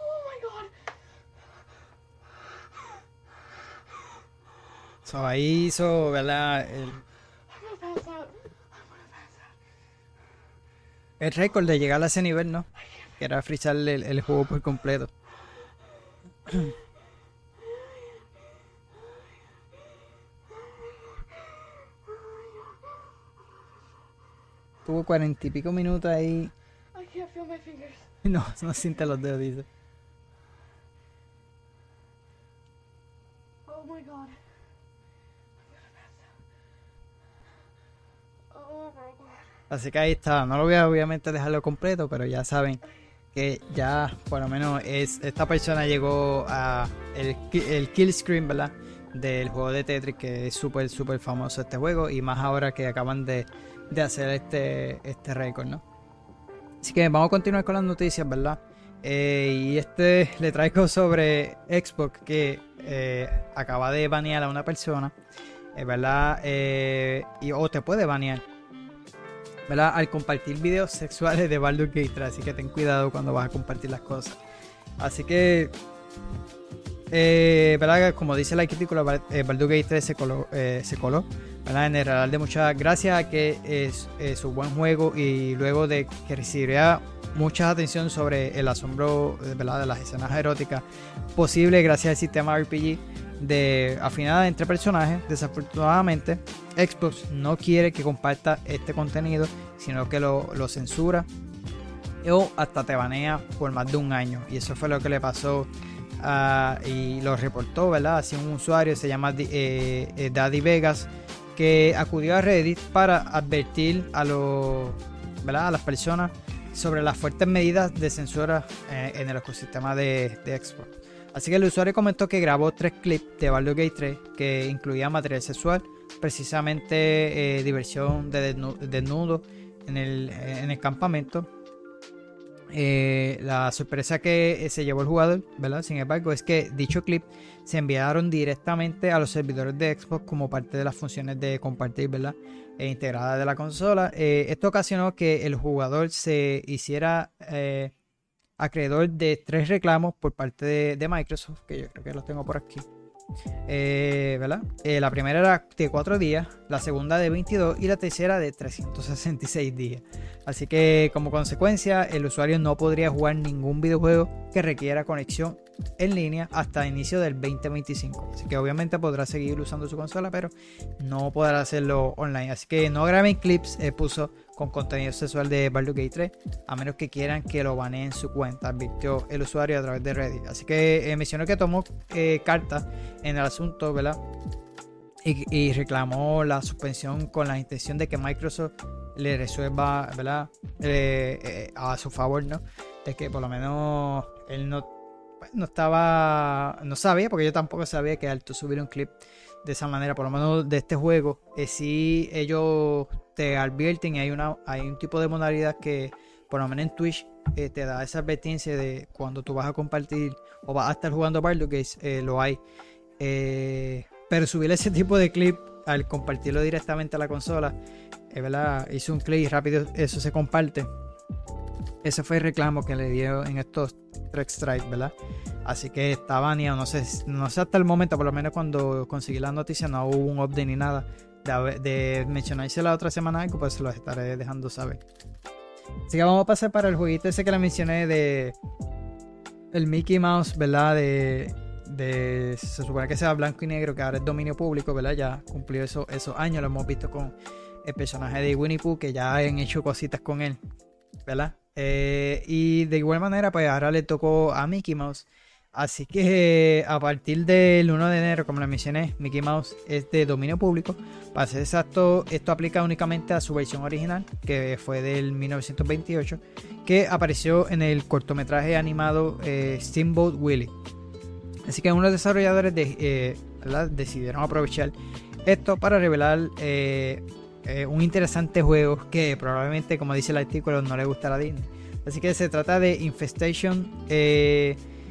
Oh my god. So ahí hizo, ¿verdad? El, el récord de llegar a ese nivel, ¿no? Que era frizar el, el juego por completo. Tuvo cuarenta y pico minutos ahí. <laughs> No, no siente los dedos, dice. Oh my god. Así que ahí está. No lo voy a obviamente dejarlo completo, pero ya saben que ya por lo menos es, esta persona llegó a el, el kill screen, ¿verdad? Del juego de Tetris, que es súper, súper famoso este juego, y más ahora que acaban de, de hacer este, este récord, ¿no? Así que vamos a continuar con las noticias, ¿verdad? Eh, y este le traigo sobre Xbox que eh, acaba de banear a una persona, ¿verdad? Eh, y, o te puede banear Al compartir videos sexuales de Baldur's Gate 3, así que ten cuidado cuando vas a compartir las cosas. Así que, eh, ¿verdad? Como dice la artículo, eh, Baldur's Gate 3 se coló, eh. En el radar de muchas gracias a que es, su buen juego y luego de que recibiría mucha atención sobre el asombro de las escenas eróticas posible gracias al sistema RPG de afinada entre personajes. Desafortunadamente, Xbox no quiere que comparta este contenido, sino que lo, censura o hasta te banea por más de un año. Y eso fue lo que le pasó y lo reportó, ¿verdad? Así un usuario se llama eh, eh, Daddy Vegas que acudió a Reddit para advertir a, los, las personas sobre las fuertes medidas de censura eh, en el ecosistema de, Xbox. Así que el usuario comentó que grabó tres clips de Baldur's Gate 3 que incluían material sexual, precisamente eh, diversión de desnudo en el, en el campamento. Eh, la sorpresa que se llevó el jugador, ¿verdad? Sin embargo, es que dicho clip se enviaron directamente a los servidores de Xbox como parte de las funciones de compartir, ¿verdad? E integrada de la consola. Eh, esto ocasionó que el jugador se hiciera acreedor de tres reclamos por parte de, Microsoft, que yo creo que los tengo por aquí. Eh. Eh, la primera era de 4 días, la segunda de 22 y la tercera de 366 días. Así que como consecuencia el usuario no podría jugar ningún videojuego que requiera conexión en línea hasta inicio del 2025. Así que obviamente podrá seguir usando su consola, pero no podrá hacerlo online. Así que no graben clips, eh, puso con contenido sexual de Baldur's Gate 3, a menos que quieran que lo baneen su cuenta, advirtió el usuario a través de Reddit. Así que eh, mencionó que tomó eh, carta en el asunto, ¿verdad? Y, reclamó la suspensión con la intención de que Microsoft le resuelva, ¿verdad? Eh, a su favor, ¿no? De que por lo menos él no, pues, no estaba, no sabía, porque yo tampoco sabía que al tú subir un clip de esa manera, por lo menos de este juego, eh, si ellos te advierten y hay, una, hay un tipo de modalidad que por lo menos en Twitch eh, te da esa advertencia de cuando tú vas a compartir o vas a estar jugando Baldur's Gate, eh, lo hay. pero subir ese tipo de clip al compartirlo directamente a la consola, ¿verdad? Hizo un clic y rápido eso se comparte. Ese fue el reclamo que le dio en estos Trek Strike, ¿verdad? Así que está baneado, no sé, no sé hasta el momento, por lo menos cuando conseguí la noticia no hubo un update ni nada. De, de mencionarse la otra semana algo, pues se lo estaré dejando saber. Así que vamos a pasar para el jueguito ese que le mencioné de el Mickey Mouse, ¿verdad? De, de se supone que sea blanco y negro, que ahora es dominio público, ¿verdad? Ya cumplió eso, esos años, lo hemos visto con el personaje de Winnie Pooh, que ya han hecho cositas con él, ¿verdad? Eh, y de igual manera, pues ahora le tocó a Mickey Mouse. Así que a partir del 1 de enero, como le mencioné, Mickey Mouse es de dominio público. Para ser exacto, esto aplica únicamente a su versión original, que fue del 1928, que apareció en el cortometraje animado eh, Steamboat Willie. Así que unos desarrolladores eh, decidieron aprovechar esto para revelar eh, un interesante juego que probablemente, como dice el artículo, no le gustará a Disney. Así que se trata de Infestation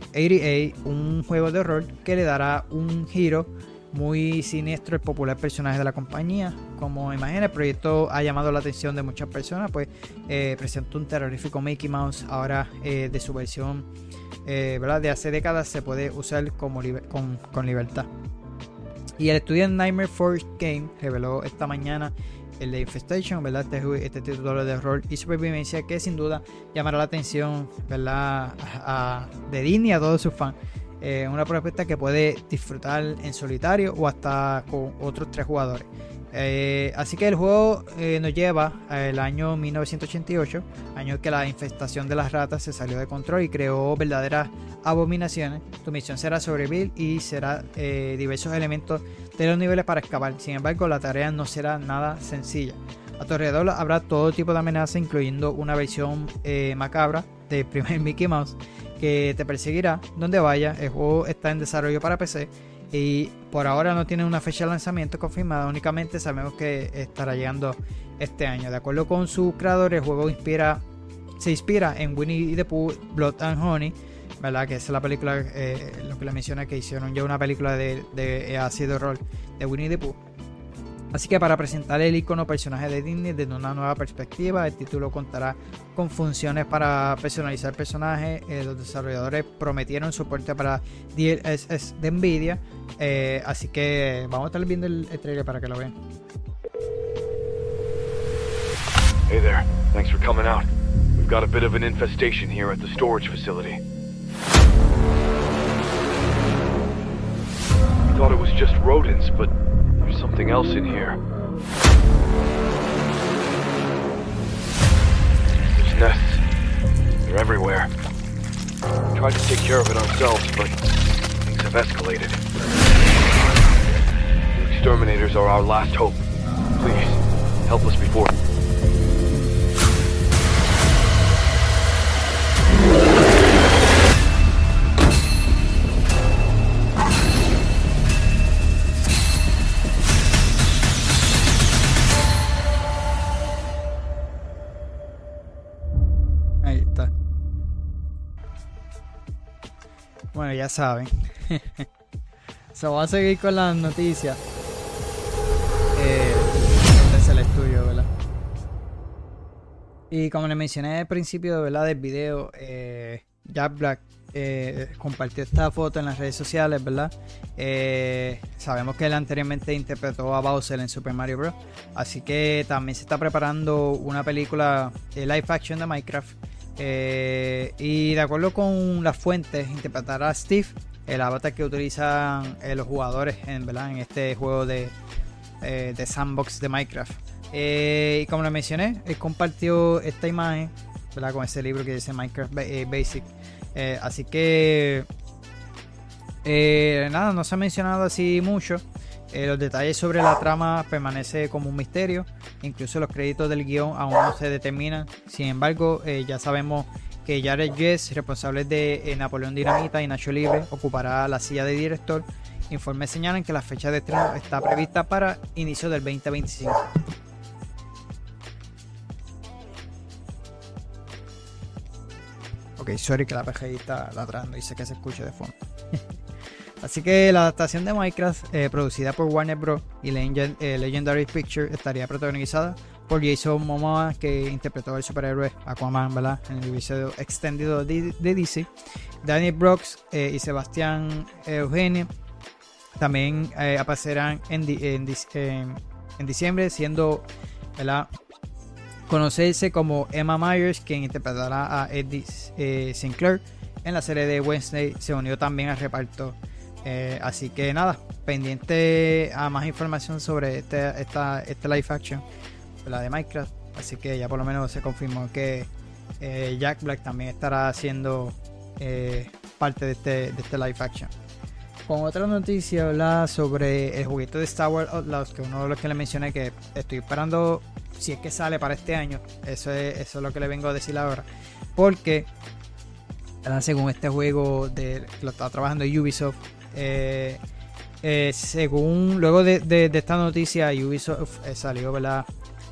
88, eh, un juego de horror que le dará un giro muy siniestro al popular personaje de la compañía. Como imagina, el proyecto ha llamado la atención de muchas personas, pues eh, presentó un terrorífico Mickey Mouse ahora de su versión ¿verdad? de hace décadas se puede usar como con, con libertad. Y el estudio Nightmare Force Game reveló esta mañana el de Infestation, ¿verdad? Este, este título de horror y supervivencia que sin duda llamará la atención, ¿verdad? de Disney a todos sus fans. Eh, una propuesta que puede disfrutar en solitario o hasta con otros tres jugadores. Eh, así que el juego eh, nos lleva al año 1988, año que la infestación de las ratas se salió de control y creó verdaderas abominaciones. Tu misión será sobrevivir y será diversos elementos de los niveles para escapar. Sin embargo, la tarea no será nada sencilla. A tu alrededor habrá todo tipo de amenazas, incluyendo una versión eh, macabra de primer Mickey Mouse que te perseguirá donde vaya. El juego está en desarrollo para PC y por ahora no tiene una fecha de lanzamiento confirmada, únicamente sabemos que estará llegando este año. De acuerdo con su creador, el juego inspira, se inspira en Winnie the Pooh, Blood and Honey, ¿verdad? Que es la película, eh, lo que le menciona, que hicieron ya una película de, de, de rol de Winnie the Pooh. Así que para presentar el icono personaje de Disney desde una nueva perspectiva, el título contará con funciones para personalizar personajes. Eh, los desarrolladores prometieron soporte para DLSS de Nvidia. Eh, así que vamos a estar viendo el, el trailer para que lo vean. Hey there, thanks for coming out. We've got a bit of an infestation here at the storage facility. We thought it was just rodents, but there's something else in here. There's nests. They're everywhere. We tried to take care of it ourselves, but things have escalated. The exterminators are our last hope. Please, help us before. Bueno, ya saben. <laughs> Se va a seguir con las noticias. Eh, es el estudio, ¿verdad? Y como les mencioné al principio ¿verdad? del video, eh, Jack Black eh, compartió esta foto en las redes sociales, ¿verdad? Eh, sabemos que él anteriormente interpretó a Bowser en Super Mario Bros. Así que también se está preparando una película de live action de Minecraft. Eh, y de acuerdo con las fuentes, interpretará a Steve, el avatar que utilizan eh, los jugadores en, este juego de, eh, de sandbox de Minecraft. Y como les mencioné, él compartió esta imagen con ese libro que dice Minecraft Ba- Basic. Así que nada, no se ha mencionado así mucho. Eh, los detalles sobre la trama permanece como un misterio. Incluso los créditos del guion aún no se determinan. Sin embargo, eh, ya sabemos que Jared Jess, responsable de eh, Napoleón Dinamita y Nacho Libre, ocupará la silla de director. Informes señalan que la fecha de estreno está prevista para inicio del 2025. Ok, sorry que la PGI está ladrando y sé que se escucha de fondo. <laughs> Así que la adaptación de Minecraft, eh, producida por Warner Bros. y eh, Legendary Pictures, estaría protagonizada por Jason Momoa, que interpretó al superhéroe Aquaman. En el episodio extendido de, DC. Daniel Brooks eh, y Sebastián Eugenio también aparecerán en, diciembre, siendo, ¿verdad? Conocerse como Emma Myers, quien interpretará a Eddie Sinclair en la serie de Wednesday, se unió también al reparto. Eh, así que nada, pendiente a más información sobre este, esta, este live action, la de Minecraft. Así que ya por lo menos se confirmó que eh, Jack Black también estará haciendo eh, parte de este, de este live action. Con otra noticia habla sobre el juguete de Star Wars Outlaws, que uno de los que le mencioné que estoy esperando si es que sale para este año. Eso es, eso es lo que le vengo a decir ahora. Porque ¿verdad? según este juego de lo está trabajando Ubisoft eh, eh, según luego de, esta noticia Ubisoft eh, salió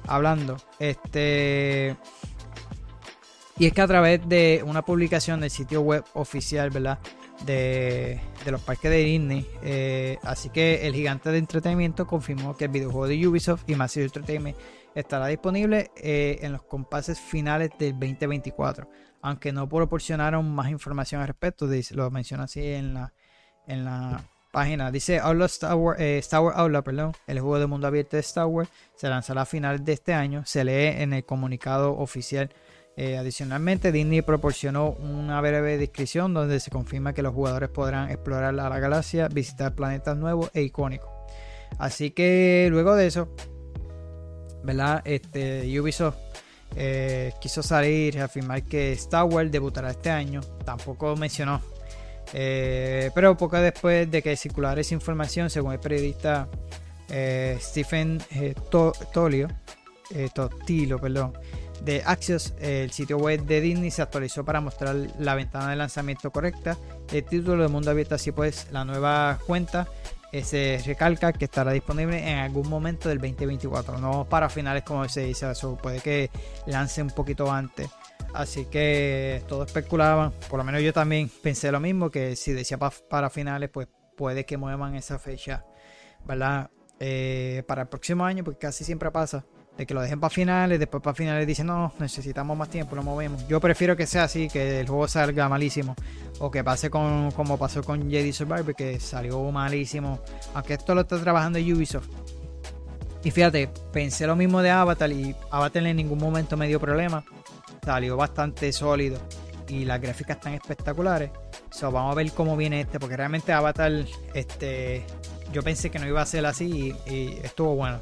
hablando este y es que a través de una publicación del sitio web oficial. De, los parques de Disney así que el gigante de entretenimiento confirmó que el videojuego de Ubisoft y Massive Entertainment estará disponible en los compases finales del 2024 aunque no proporcionaron más información al respecto, lo menciona así en la, en la página. Dice Outlaw Star Wars, eh, Star Wars perdón, el juego de mundo abierto de Star Wars, se lanzará a finales de este año. Se lee en el comunicado oficial. Eh, adicionalmente, Disney proporcionó una breve descripción donde se confirma que los jugadores podrán explorar la galaxia, visitar planetas nuevos e icónicos. Así que luego de eso, ¿verdad? Este, Ubisoft eh, quiso salir y afirmar que Star Wars debutará este año. Tampoco mencionó. Eh, pero poco después de que circulara esa información, según el periodista eh, Stephen eh, To- Tolio, eh, Totilo, perdón, de Axios, el sitio web de Disney se actualizó para mostrar la ventana de lanzamiento correcta. El título de mundo abierto, así pues, la nueva cuenta se recalca que estará disponible en algún momento del 2024, no para finales como se dice, eso puede que lance un poquito antes. Así que todos especulaban, por lo menos yo también pensé lo mismo, que si decía pa- para finales, pues puede que muevan esa fecha, ¿verdad? eh, para el próximo año, porque casi siempre pasa, de que lo dejen para finales, después para finales dicen, no, necesitamos más tiempo, lo movemos. Yo prefiero que sea así, que el juego salga malísimo, o que pase con, como pasó con Jedi Survivor, que salió malísimo, aunque esto lo está trabajando Ubisoft. Y fíjate, pensé lo mismo de Avatar y Avatar en ningún momento me dio problema. Salió bastante sólido y las gráficas están espectaculares. So, vamos a ver cómo viene este, porque realmente Avatar, este, yo pensé que no iba a ser así y, estuvo bueno.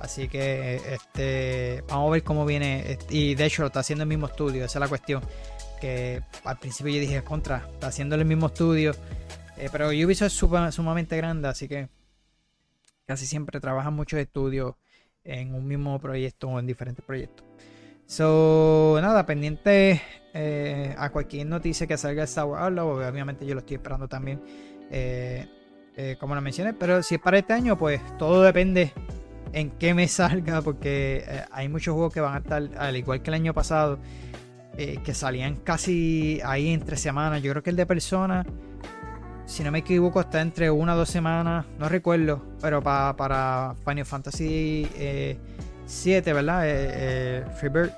Así que este, vamos a ver cómo viene. Y de hecho lo está haciendo el mismo estudio, esa es la cuestión. Que al principio yo dije contra, está haciendo el mismo estudio. Eh, pero Ubisoft es sumamente grande, así que casi siempre trabajan muchos estudios en un mismo proyecto o en diferentes proyectos. So, nada, pendiente eh, a cualquier noticia que salga de Wars obviamente yo lo estoy esperando también. Eh, eh, como lo mencioné, pero si es para este año, pues todo depende en qué me salga, porque hay muchos juegos que van a estar, al igual que el año pasado, que salían casi ahí entre semanas. Yo creo que el de Persona, si no me equivoco, está entre una o dos semanas, no recuerdo, pero para Final Fantasy 7, ¿verdad? Freebird.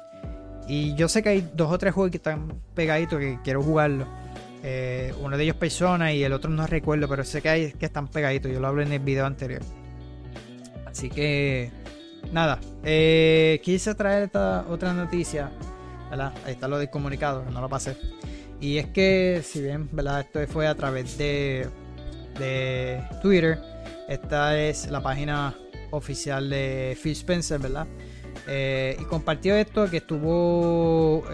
Y yo sé que hay dos o tres juegos que están pegaditos que quiero jugarlo. Eh, uno de ellos persona y el otro no recuerdo, pero sé que hay que están pegaditos. Yo lo hablé en el video anterior. Así que, nada. Eh, quise traer esta otra noticia. Ahí está lo del comunicado, no lo pasé. Y es que, si bien ¿verdad? esto fue a través de, de Twitter, esta es la página oficial de Phil Spencer, ¿verdad? Eh, y compartió esto que estuvo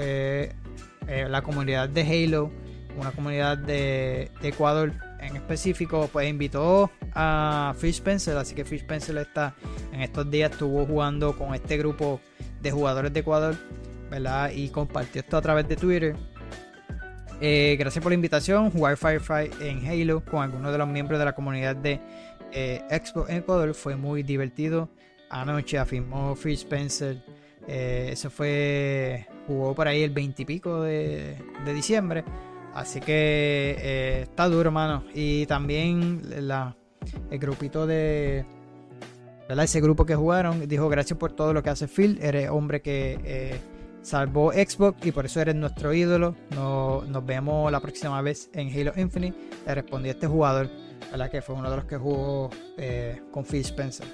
la comunidad de Halo una comunidad de, Ecuador en específico, pues invitó a Fish Pencil, así que Fish Pencil está en estos días estuvo jugando con este grupo de jugadores de Ecuador, ¿verdad? Y compartió esto a través de Twitter. Eh, gracias por la invitación, jugar Firefight en Halo con algunos de los miembros de la comunidad de eh, Expo en Ecuador fue muy divertido. Anoche afirmó Fish Pencil. Eh, eso fue, jugó por ahí el 20 y pico de, diciembre. Así que eh, está duro, hermano. Y también el grupito de. ¿verdad? Ese grupo que jugaron dijo: Gracias por todo lo que hace Phil. Eres hombre que eh, salvó Xbox y por eso eres nuestro ídolo. nos vemos la próxima vez en Halo Infinite. Le respondió este jugador, ¿verdad? Que fue uno de los que jugó eh, con Phil Spencer.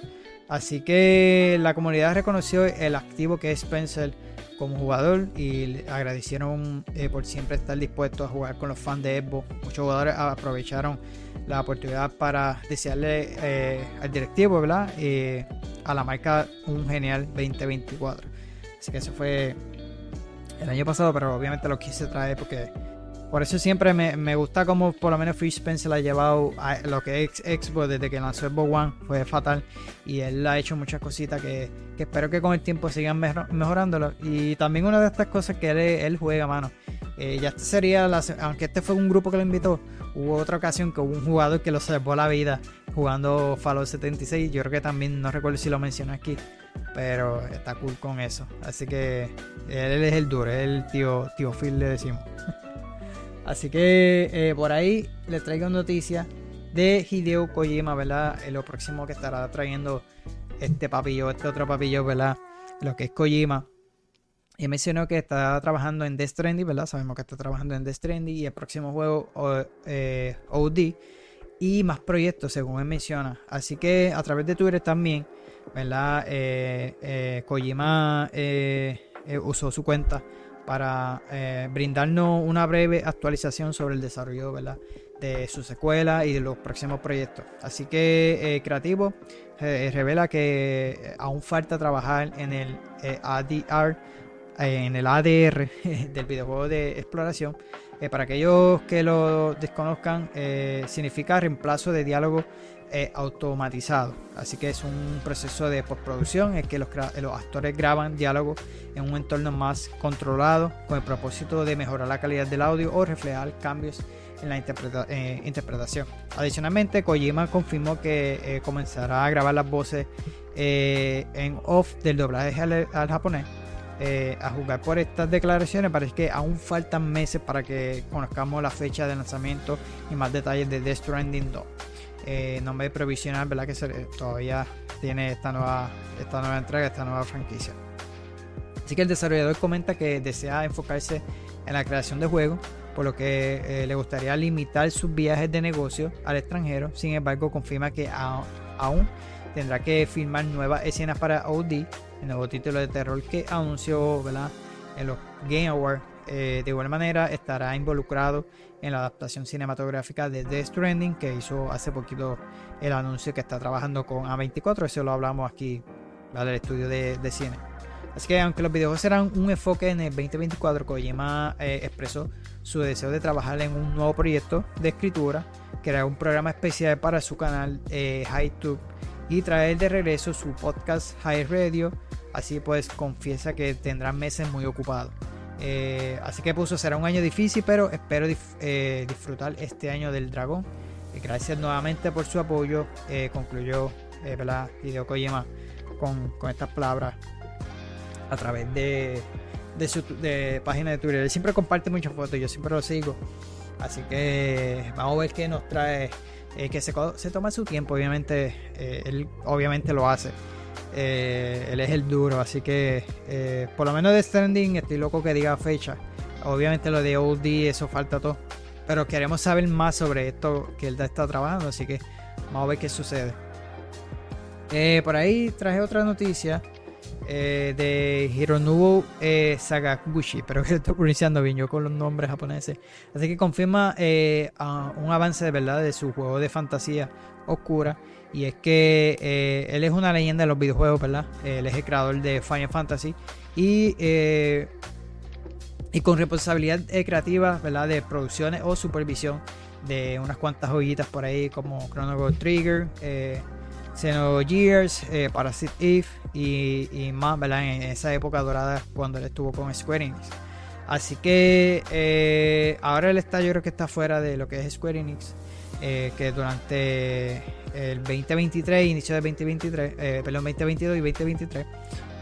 Así que la comunidad reconoció el activo que es Spencer como jugador y agradecieron eh, por siempre estar dispuesto a jugar con los fans de Xbox. Muchos jugadores aprovecharon la oportunidad para desearle eh, al directivo, ¿verdad? Eh, a la marca un genial 2024. Así que eso fue el año pasado, pero obviamente lo quise traer porque por eso siempre me, gusta como por lo menos Fish Spencer ha llevado a lo que es Xbox desde que lanzó Xbox One. Fue fatal. Y él ha hecho muchas cositas que, espero que con el tiempo sigan mejorándolo. Y también una de estas cosas que él, juega, mano. Eh, ya este sería, la, aunque este fue un grupo que lo invitó, hubo otra ocasión que hubo un jugador que lo salvó la vida jugando Fallout 76. Yo creo que también, no recuerdo si lo mencioné aquí, pero está cool con eso. Así que él, es el duro, es el tío, tío Phil, le decimos. <laughs> Así que eh, por ahí les traigo noticias de Hideo Kojima, ¿verdad? Eh, lo próximo que estará trayendo este papillo, este otro papillo, ¿verdad? Lo que es Kojima. Y mencionó que está trabajando en Death Stranding, ¿verdad? Sabemos que está trabajando en Death Stranding y el próximo juego eh, OD y más proyectos, según él menciona. Así que a través de Twitter también, ¿verdad? Kojima usó su cuenta para eh, brindarnos una breve actualización sobre el desarrollo de su secuela y de los próximos proyectos. Así que eh, Creativo eh, revela que aún falta trabajar en el ADR, en el ADR <laughs> del videojuego de exploración. para aquellos que lo desconozcan, significa reemplazo de diálogo automatizado. Así que es un proceso de postproducción en que los, los, actores graban diálogos en un entorno más controlado con el propósito de mejorar la calidad del audio o reflejar cambios en la eh, interpretación. Adicionalmente, Kojima confirmó que eh, comenzará a grabar las voces eh, en off del doblaje al, japonés. a jugar por estas declaraciones, parece que aún faltan meses para que conozcamos la fecha de lanzamiento y más detalles de Death Stranding 2. Eh, nombre provisional, ¿verdad? Que todavía tiene esta nueva, esta nueva entrega, esta nueva franquicia. Así que el desarrollador comenta que desea enfocarse en la creación de juegos, por lo que eh, le gustaría limitar sus viajes de negocio al extranjero. Sin embargo, confirma que aún tendrá que filmar nuevas escenas para OD, el nuevo título de terror que anunció ¿verdad? en los Game Awards. Eh, de igual manera, estará involucrado en la adaptación cinematográfica de The Stranding, que hizo hace poquito el anuncio que está trabajando con A24. Eso lo hablamos aquí, ¿vale? el estudio de, cine. Así que aunque los videojuegos serán un enfoque en el 2024, Kojima eh, expresó su deseo de trabajar en un nuevo proyecto de escritura, crear un programa especial para su canal eh, HiTube y traer de regreso su podcast High Radio. Así pues confiesa que tendrán meses muy ocupados. Eh, así que puso, será un año difícil, pero espero eh, disfrutar este año del dragón. gracias nuevamente por su apoyo, eh, concluyó Hideo Kojima con, estas palabras a través de, su página de Twitter. Él siempre comparte muchas fotos, yo siempre lo sigo. Así que vamos a ver qué nos trae. que se, toma su tiempo, obviamente. él obviamente lo hace. Eh, él es el duro, así que eh, por lo menos de Stranding estoy loco que diga fecha. Obviamente lo de OD, eso falta todo. Pero queremos saber más sobre esto que él está trabajando, así que vamos a ver qué sucede. Eh, por ahí traje otra noticia de Hironobu Sagaguchi, <laughs> pero que lo estoy pronunciando bien yo con los nombres japoneses. Así que confirma un avance de verdad de su juego de fantasía oscura y es que eh, él es una leyenda de los videojuegos, ¿verdad? Él es el creador de Final Fantasy. Y, eh, y con responsabilidad eh, creativa, ¿verdad? De producciones o supervisión de unas cuantas joyitas por ahí como Chrono Trigger, eh, Xenogears, Parasite Eve y, más, ¿verdad? En esa época dorada cuando él estuvo con Square Enix. Así que ahora él está, yo creo que está fuera de lo que es Square Enix. Eh, que durante el 2023, inicio del 2023, eh, perdón, 2022 y 2023,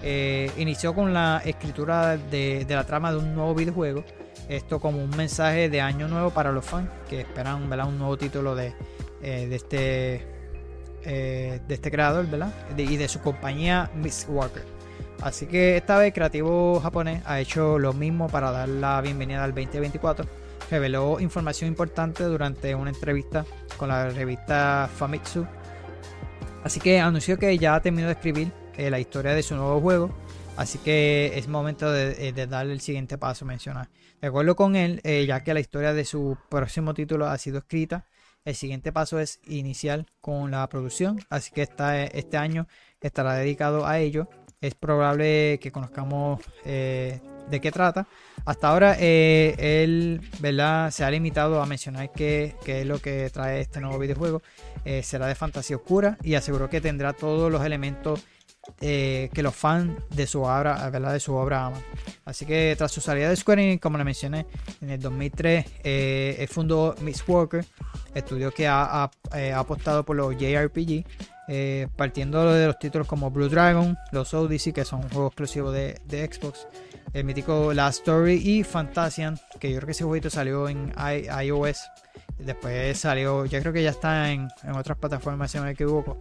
eh, inició con la escritura de, la trama de un nuevo videojuego. Esto como un mensaje de año nuevo para los fans que esperan un nuevo título de, de este de este creador ¿verdad? y de su compañía Miss Walker. Así que esta vez Creativo Japonés ha hecho lo mismo para dar la bienvenida al 2024 reveló información importante durante una entrevista con la revista Famitsu. Así que anunció que ya ha terminado de escribir eh, la historia de su nuevo juego. Así que es momento de, eh, darle el siguiente paso mencionar. De acuerdo con él, eh, ya que la historia de su próximo título ha sido escrita, el siguiente paso es iniciar con la producción. Así que este año estará dedicado a ello. Es probable que conozcamos de qué trata. Hasta ahora eh, él ¿verdad? se ha limitado a mencionar qué, es lo que trae este nuevo videojuego. Eh, será de fantasía oscura y aseguró que tendrá todos los elementos eh, que los fans de su obra, ¿verdad? De su obra aman. Así que tras su salida de Square Enix, como le mencioné, en el 2003, él fundó Miss Walker, estudio que ha, apostado por los JRPG. Partiendo de los títulos como Blue Dragon, los Odyssey, que son juegos exclusivos de, de Xbox, el mítico Last Story y Fantasian, que yo creo que ese jueguito salió en iOS. Después salió, ya creo que ya está en, otras plataformas, si no me equivoco.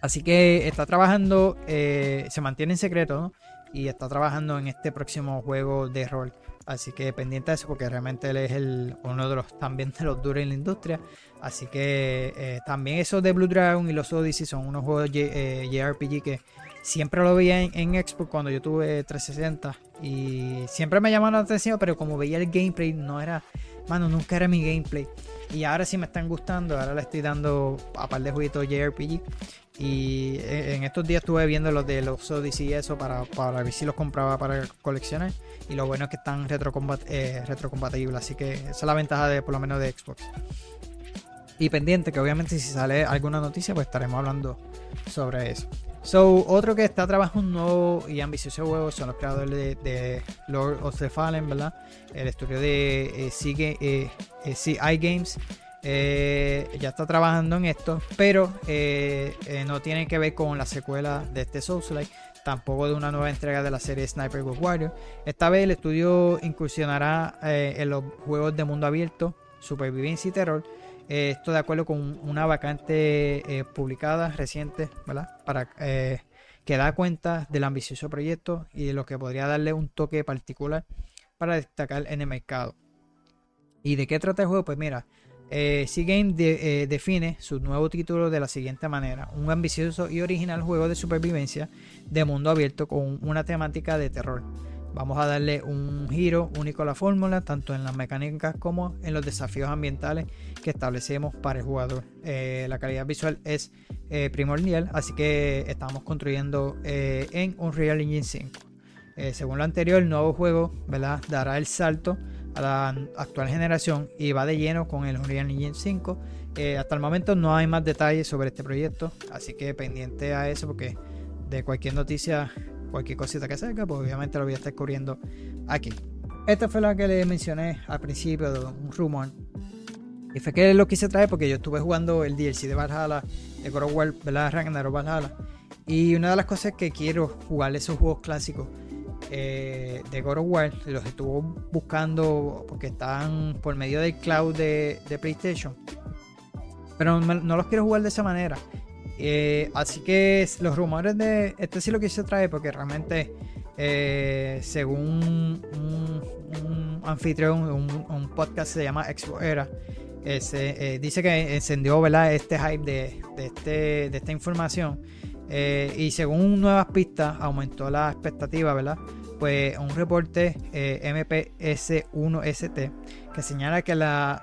Así que está trabajando, eh, se mantiene en secreto, Y está trabajando en este próximo juego de rol. Así que pendiente de eso, porque realmente él es el, uno de los también de los duros en la industria. Así que eh, también esos de Blue Dragon y los Odyssey son unos juegos JRPG eh, que siempre lo veía en, Xbox cuando yo tuve 360 y siempre me llamaba la atención, pero como veía el gameplay, no era, mano, nunca era mi gameplay. Y ahora sí me están gustando, ahora le estoy dando a par de jueguitos JRPG. Y en estos días estuve viendo los de los Odyssey y eso para, para ver si los compraba para coleccionar. Y lo bueno es que están eh, retrocompatibles, así que esa es la ventaja de por lo menos de Xbox. Y pendiente, que obviamente si sale alguna noticia, pues estaremos hablando sobre eso. So, otro que está trabajando un nuevo y ambicioso juego son los creadores de, Lord of the Fallen, ¿verdad? El estudio de eh, eh, eh CI Games. Eh, ya está trabajando en esto, pero no tiene que ver con la secuela de este Souls-like, tampoco de una nueva entrega de la serie Sniper Ghost Warrior. Esta vez el estudio incursionará en los juegos de mundo abierto supervivencia y terror. Eh, esto de acuerdo con una vacante eh, publicada reciente. Para eh, que da cuenta del ambicioso proyecto y de lo que podría darle un toque particular para destacar en el mercado. ¿Y de qué trata el juego? Pues mira, eh, C-Game define su nuevo título de la siguiente manera: un ambicioso y original juego de supervivencia de mundo abierto con una temática de terror. Vamos a darle un giro único a la fórmula, tanto en las mecánicas como en los desafíos ambientales que establecemos para el jugador. Eh, la calidad visual es eh, primordial, así que estamos construyendo eh, en Unreal Engine 5. según lo anterior, el nuevo juego dará el salto a la actual generación y va de lleno con el Unreal Engine 5. hasta el momento no hay más detalles sobre este proyecto, así que pendiente a eso porque de cualquier noticia cualquier cosita que salga, pues obviamente lo voy a estar cubriendo aquí. Esta fue la que le mencioné al principio de un rumor. Y fue que lo quise traer porque yo estuve jugando el DLC de Valhalla, de God of War, ¿verdad? Ragnarok Valhalla. Y una de las cosas que quiero jugar esos juegos clásicos eh, de God of War, los estuve buscando porque están por medio del cloud de, de PlayStation. Pero no los quiero jugar de esa manera. Eh, así que los rumores de. Este sí lo quise traer porque realmente, eh, según un, anfitrión, un, podcast se llama Expo Era, dice que encendió ¿verdad? este hype de, este, de esta información. Y según nuevas pistas, aumentó la expectativa, ¿verdad? Pues un reporte MPS1ST que señala que la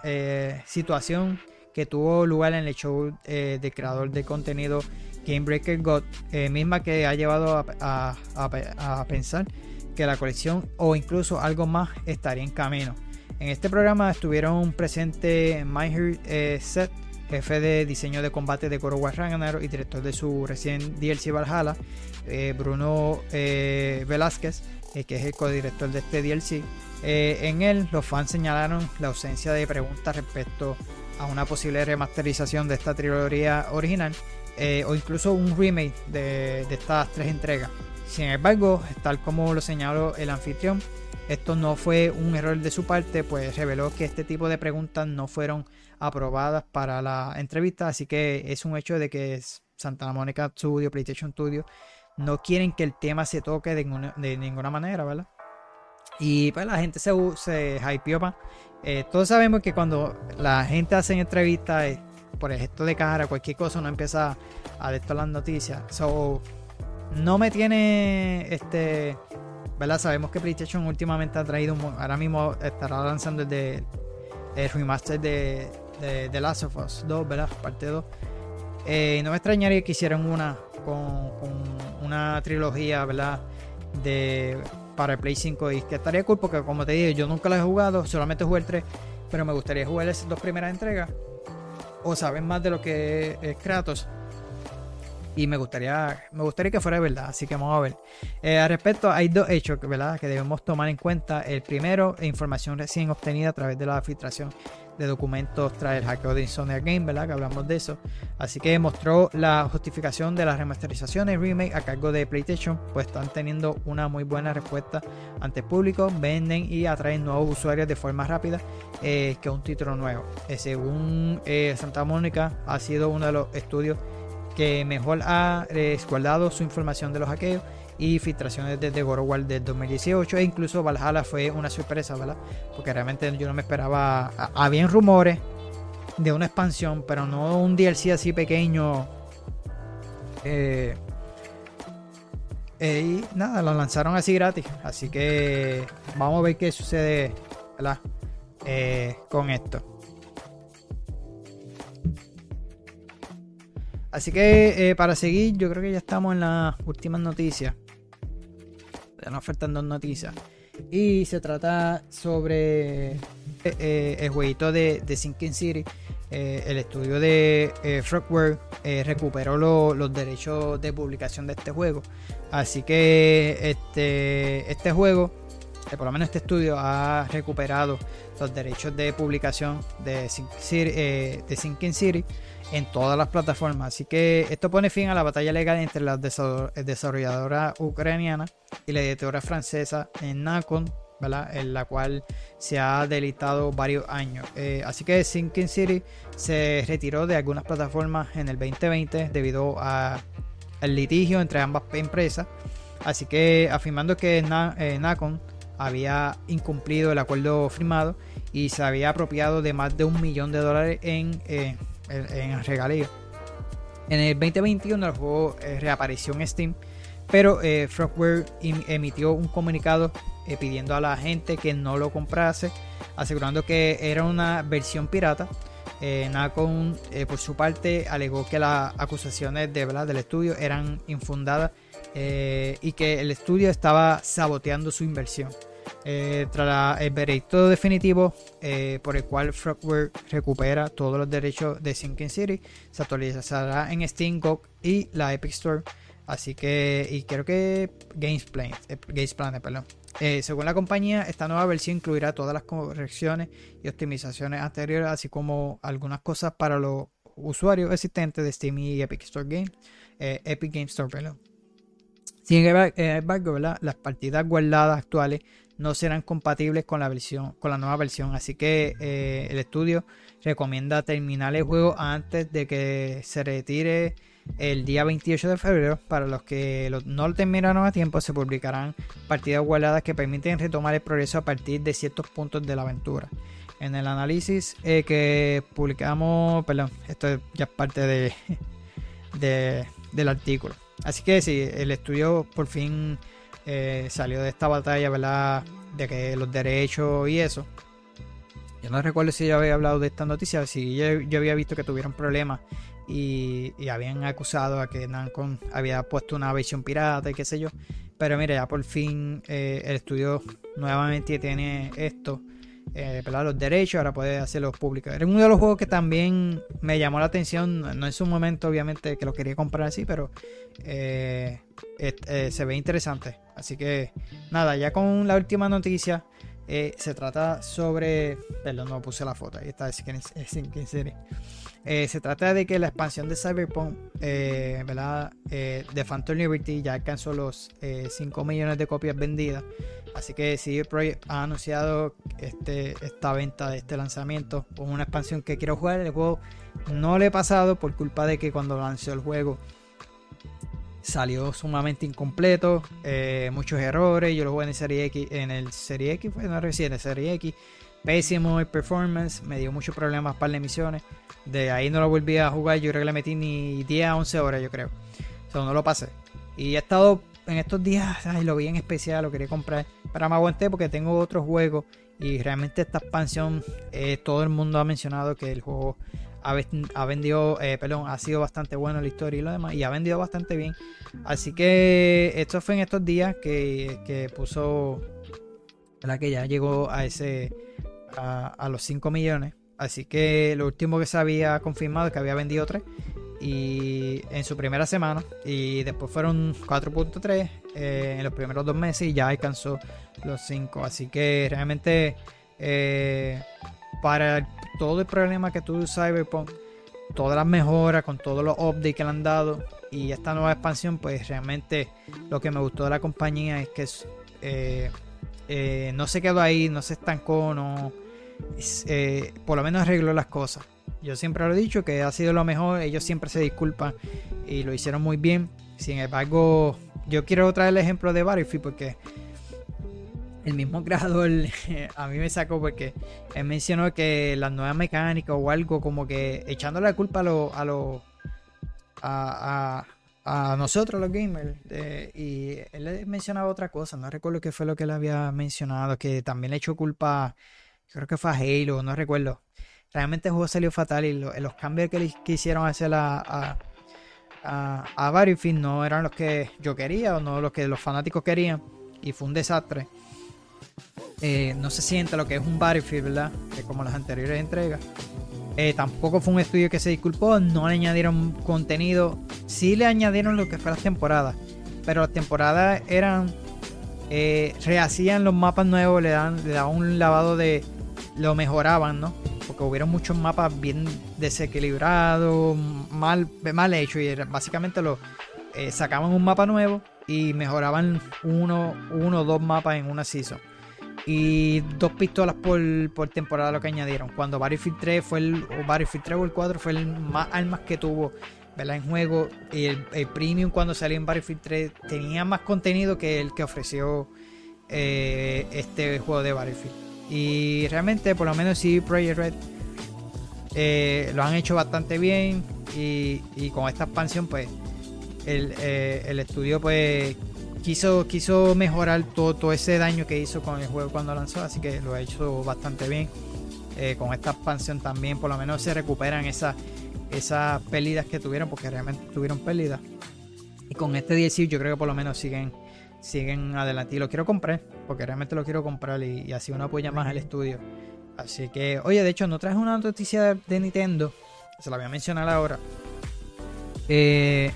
situación que tuvo lugar en el show eh, de creador de contenido Game Breaker God, eh, misma que ha llevado a, pensar que la colección o incluso algo más estaría en camino. En este programa estuvieron presentes Maher eh, Set, jefe de diseño de combate de War Ragnarok y director de su recién DLC Valhalla, Bruno Velázquez, que es el codirector de este DLC. en él, los fans señalaron la ausencia de preguntas respecto a una posible remasterización de esta trilogía original eh, o incluso un remake de, estas tres entregas. Sin embargo, tal como lo señaló el anfitrión, esto no fue un error de su parte, pues reveló que este tipo de preguntas no fueron aprobadas para la entrevista, así que es un hecho de que Santa Monica Studio, PlayStation Studio, no quieren que el tema se toque de ninguna, manera, ¿verdad? Y pues la gente se, se hypeó más eh, todos sabemos que cuando la gente hace entrevistas eh, por gesto de cara, cualquier cosa, uno empieza a ver las noticias. So, no me tiene este. ¿Verdad? Sabemos que PlayStation últimamente ha traído. ahora mismo estará lanzando el, de, el remaster de, de, The Last of Us 2, ¿verdad? Parte 2. Eh, no me extrañaría que hicieran una con, con una trilogía, ¿verdad? De para el Play 5 y que estaría cool porque como te dije yo nunca la he jugado, solamente jugué el 3, pero me gustaría jugar esas dos primeras entregas o saber más de lo que es Kratos y me gustaría me gustaría que fuera verdad así que vamos a ver eh, al respecto hay dos hechos ¿verdad? que debemos tomar en cuenta el primero información recién obtenida a través de la filtración de documentos tras el hackeo de Insomnia Game, ¿verdad? Que hablamos de eso. Así que mostró la justificación de las remasterizaciones remake a cargo de PlayStation, pues están teniendo una muy buena respuesta ante el público, venden y atraen nuevos usuarios de forma rápida eh, que un título nuevo. Eh, según eh, Santa Mónica, ha sido uno de los estudios que mejor ha resguardado su información de los hackeos y filtraciones desde War del 2018 e incluso Valhalla fue una sorpresa, ¿verdad? Porque realmente yo no me esperaba, habían rumores de una expansión, pero no un DLC así pequeño. Eh, eh, y nada, lo lanzaron así gratis, así que vamos a ver qué sucede, ¿verdad? Eh, con esto. Así que para seguir, yo creo que ya estamos en las últimas noticias ya nos faltan dos noticias. Y se trata sobre eh, el jueguito de, de Sinking City. Eh, el estudio de eh, Frogware eh, recuperó los derechos de publicación de este juego. Así que este, este juego, por lo menos este estudio, ha recuperado los derechos de publicación de Sinking City en todas las plataformas. Así que esto pone fin a la batalla legal entre la desarrolladora ucraniana y la editora francesa Nacon ¿verdad? En la cual se ha delitado varios años. Eh, así que Sinking City se retiró de algunas plataformas en el 2020 debido al litigio entre ambas empresas. Así que afirmando que Nacon había incumplido el acuerdo firmado y se había apropiado de más de un millón de dólares en, eh, en regalías. En el 2021 el juego eh, reapareció en Steam, pero eh, Frogware emitió un comunicado eh, pidiendo a la gente que no lo comprase, asegurando que era una versión pirata. Nacon, por su parte, alegó que las acusaciones de, ¿verdad? del estudio eran infundadas y que el estudio estaba saboteando su inversión. Eh, tras el veredicto definitivo eh, por el cual Frogware recupera todos los derechos de Sinking City, se actualizará en Steam, GOG y la Epic Store. Así que, y creo que Games Planet, eh, Games Planet perdón. según la compañía, esta nueva versión incluirá todas las correcciones y optimizaciones anteriores, así como algunas cosas para los usuarios existentes de Steam y Epic Store Game, Epic Game Store, perdón. Sin embargo, las partidas guardadas actuales no serán compatibles con la versión, con la nueva versión. Así que eh, el estudio recomienda terminar el juego antes de que se retire el día 28 de febrero. Para los que no lo terminaron a tiempo, se publicarán partidas guardadas que permiten retomar el progreso a partir de ciertos puntos de la aventura. En el análisis eh, que publicamos, perdón, esto ya es parte <laughs> de, del artículo. Así que sí, el estudio por fin eh, salió de esta batalla, ¿verdad? De que los derechos y eso. Yo no recuerdo si yo había hablado de esta noticia, si yo, había visto que tuvieron problemas y, habían acusado a que Nancon había puesto una versión pirata y qué sé yo. Pero mira, ya por fin eh, el estudio nuevamente tiene esto eh, los derechos, ahora puede hacerlo público. Era uno de los juegos que también me llamó la atención, no en su momento obviamente que lo quería comprar así, pero se ve interesante. Así que nada, ya con la última noticia, se trata sobre, perdón, no puse la foto, ahí está, es en serie. se trata de que la expansión de Cyberpunk, ¿verdad? de Phantom Liberty ya alcanzó los 5 millones de copias vendidas. Así que CD Projekt ha anunciado este, esta venta de este lanzamiento con una expansión que quiero jugar. El juego no le he pasado por culpa de que cuando lanzó el juego salió sumamente incompleto, eh, muchos errores. Yo lo jugué en el Serie X, en el Serie X, fue, no recién en el Serie X. Pésimo el performance, me dio muchos problemas para las misiones. De ahí no lo volví a jugar, yo creo que le metí ni 10 a 11 horas, yo creo. O sea, no lo pasé. Y he estado en estos días, ay, lo vi en especial, lo quería comprar, pero me aguanté porque tengo otros juegos y realmente esta expansión, eh, todo el mundo ha mencionado que el juego ha, vendido, eh, perdón, ha sido bastante bueno la historia y lo demás, y ha vendido bastante bien. Así que esto fue en estos días que, que puso, la que ya llegó a ese, a, los 5 millones. Así que lo último que se había confirmado es que había vendido 3 y en su primera semana y después fueron 4.3 eh, en los primeros dos meses y ya alcanzó los 5 así que realmente eh, para todo el problema que tuvo Cyberpunk todas las mejoras con todos los updates que le han dado y esta nueva expansión pues realmente lo que me gustó de la compañía es que eh, no se quedó ahí no se estancó no por lo menos arregló las cosas yo siempre lo he dicho que ha sido lo mejor. Ellos siempre se disculpan y lo hicieron muy bien. Sin embargo, yo quiero traer el ejemplo de Battlefield porque el mismo <laughs> creador a mí me sacó porque él mencionó que las nuevas mecánicas o algo como que echándole la culpa a los a, nosotros los gamers y él mencionaba otra cosa no recuerdo qué fue lo que él había mencionado que también le echó culpa creo que fue a Halo no recuerdo realmente el juego salió fatal y los cambios que le quisieron hacer a, a, a, Battlefield no eran los que yo quería o no los que los fanáticos querían y fue un desastre. Eh, no se siente lo que es un Battlefield, ¿verdad? Que como las anteriores entregas. Eh, tampoco fue un estudio que se disculpó, no le añadieron contenido, sí le añadieron lo que fue las temporadas, pero las temporadas eran, eh, rehacían los mapas nuevos, le dan, le daban un lavado de, lo mejoraban, ¿no? porque hubieron muchos mapas bien desequilibrados, mal, mal hechos y básicamente lo eh, sacaban un mapa nuevo y mejoraban uno, uno o dos mapas en una season. Y dos pistolas por, por temporada lo que añadieron. Cuando Battlefield 3 fue el, o Battlefield 3 o el 4 fue el más armas que tuvo en juego. Y el, premium cuando salió en Battlefield 3 tenía más contenido que el que ofreció eh, este juego de Battlefield. Y realmente, por lo menos, sí, Project Red eh, lo han hecho bastante bien. Y, y con esta expansión, pues, el, eh, el estudio, pues, quiso, quiso mejorar todo, todo ese daño que hizo con el juego cuando lanzó. Así que lo ha hecho bastante bien. Eh, con esta expansión también, por lo menos, se recuperan esas, esas pérdidas que tuvieron, porque realmente tuvieron pérdidas. Y con este DLC, yo creo que por lo menos siguen siguen adelante. Y lo quiero comprar, porque realmente lo quiero comprar y, así uno apoya más el estudio. Así que, oye, de hecho, no traje una noticia de, de Nintendo, se la voy a mencionar ahora. Eh,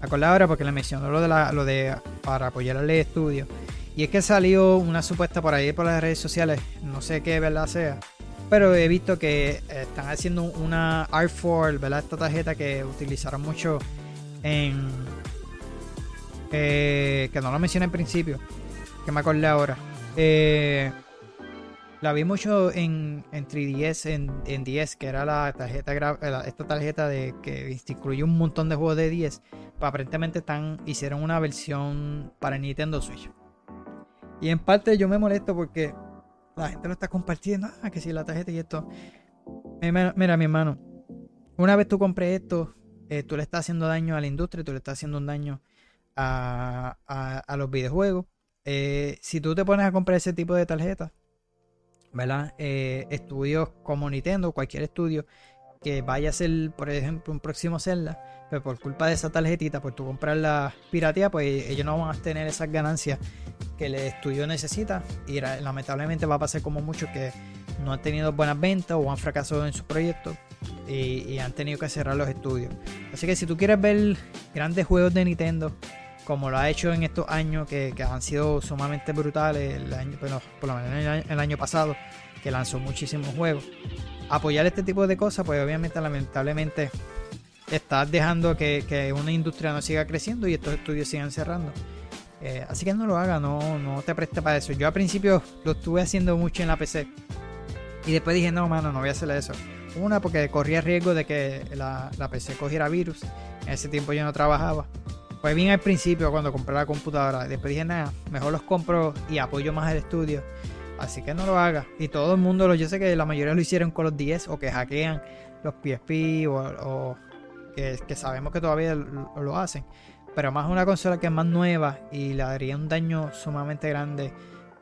ahora porque le mencionó lo de, la, lo de para apoyar al estudio. Y es que salió una supuesta por ahí por las redes sociales, no sé qué verdad sea, pero he visto que están haciendo una R4, ¿verdad? Esta tarjeta que utilizaron mucho en, eh, que no lo mencioné en principio, que me acordé ahora. Eh, la vi mucho en, en 3DS, en, en 10, que era la tarjeta esta tarjeta de que incluye un montón de juegos de 10. Aparentemente están, hicieron una versión para Nintendo Switch. Y en parte yo me molesto porque la gente lo está compartiendo. Ah, que si la tarjeta y esto. Mira, mi hermano. Una vez tú compres esto, eh, tú le estás haciendo daño a la industria, tú le estás haciendo un daño a, a- a los videojuegos. Eh, si tú te pones a comprar ese tipo de tarjetas, ¿verdad? Eh, estudios como Nintendo, cualquier estudio que vaya a ser, por ejemplo, un próximo Zelda, pero por culpa de esa tarjetita, por tú comprar la piratía, pues ellos no van a tener esas ganancias que el estudio necesita. Y lamentablemente va a pasar como muchos que no han tenido buenas ventas o han fracasado en sus proyectos y, han tenido que cerrar los estudios. Así que si tú quieres ver grandes juegos de Nintendo, como lo ha hecho en estos años que, han sido sumamente brutales, el año, bueno, por lo menos el el año pasado, que lanzó muchísimos juegos. Apoyar este tipo de cosas, pues obviamente, lamentablemente, estás dejando que, una industria no siga creciendo y estos estudios sigan cerrando. Eh, así que no lo haga, no, no te preste para eso. Yo al principio lo estuve haciendo mucho en la PC. Y después dije, no, mano, no voy a hacer eso. Una, porque corría riesgo de que la, la PC cogiera virus. En ese tiempo yo no trabajaba. Fue bien al principio cuando compré la computadora. Después dije, nada, mejor los compro y apoyo más el estudio. Así que no lo haga. Y todo el mundo, yo sé que la mayoría lo hicieron con los 10 o que hackean los PSP o que, que sabemos que todavía lo, hacen. Pero más una consola que es más nueva y le daría un daño sumamente grande.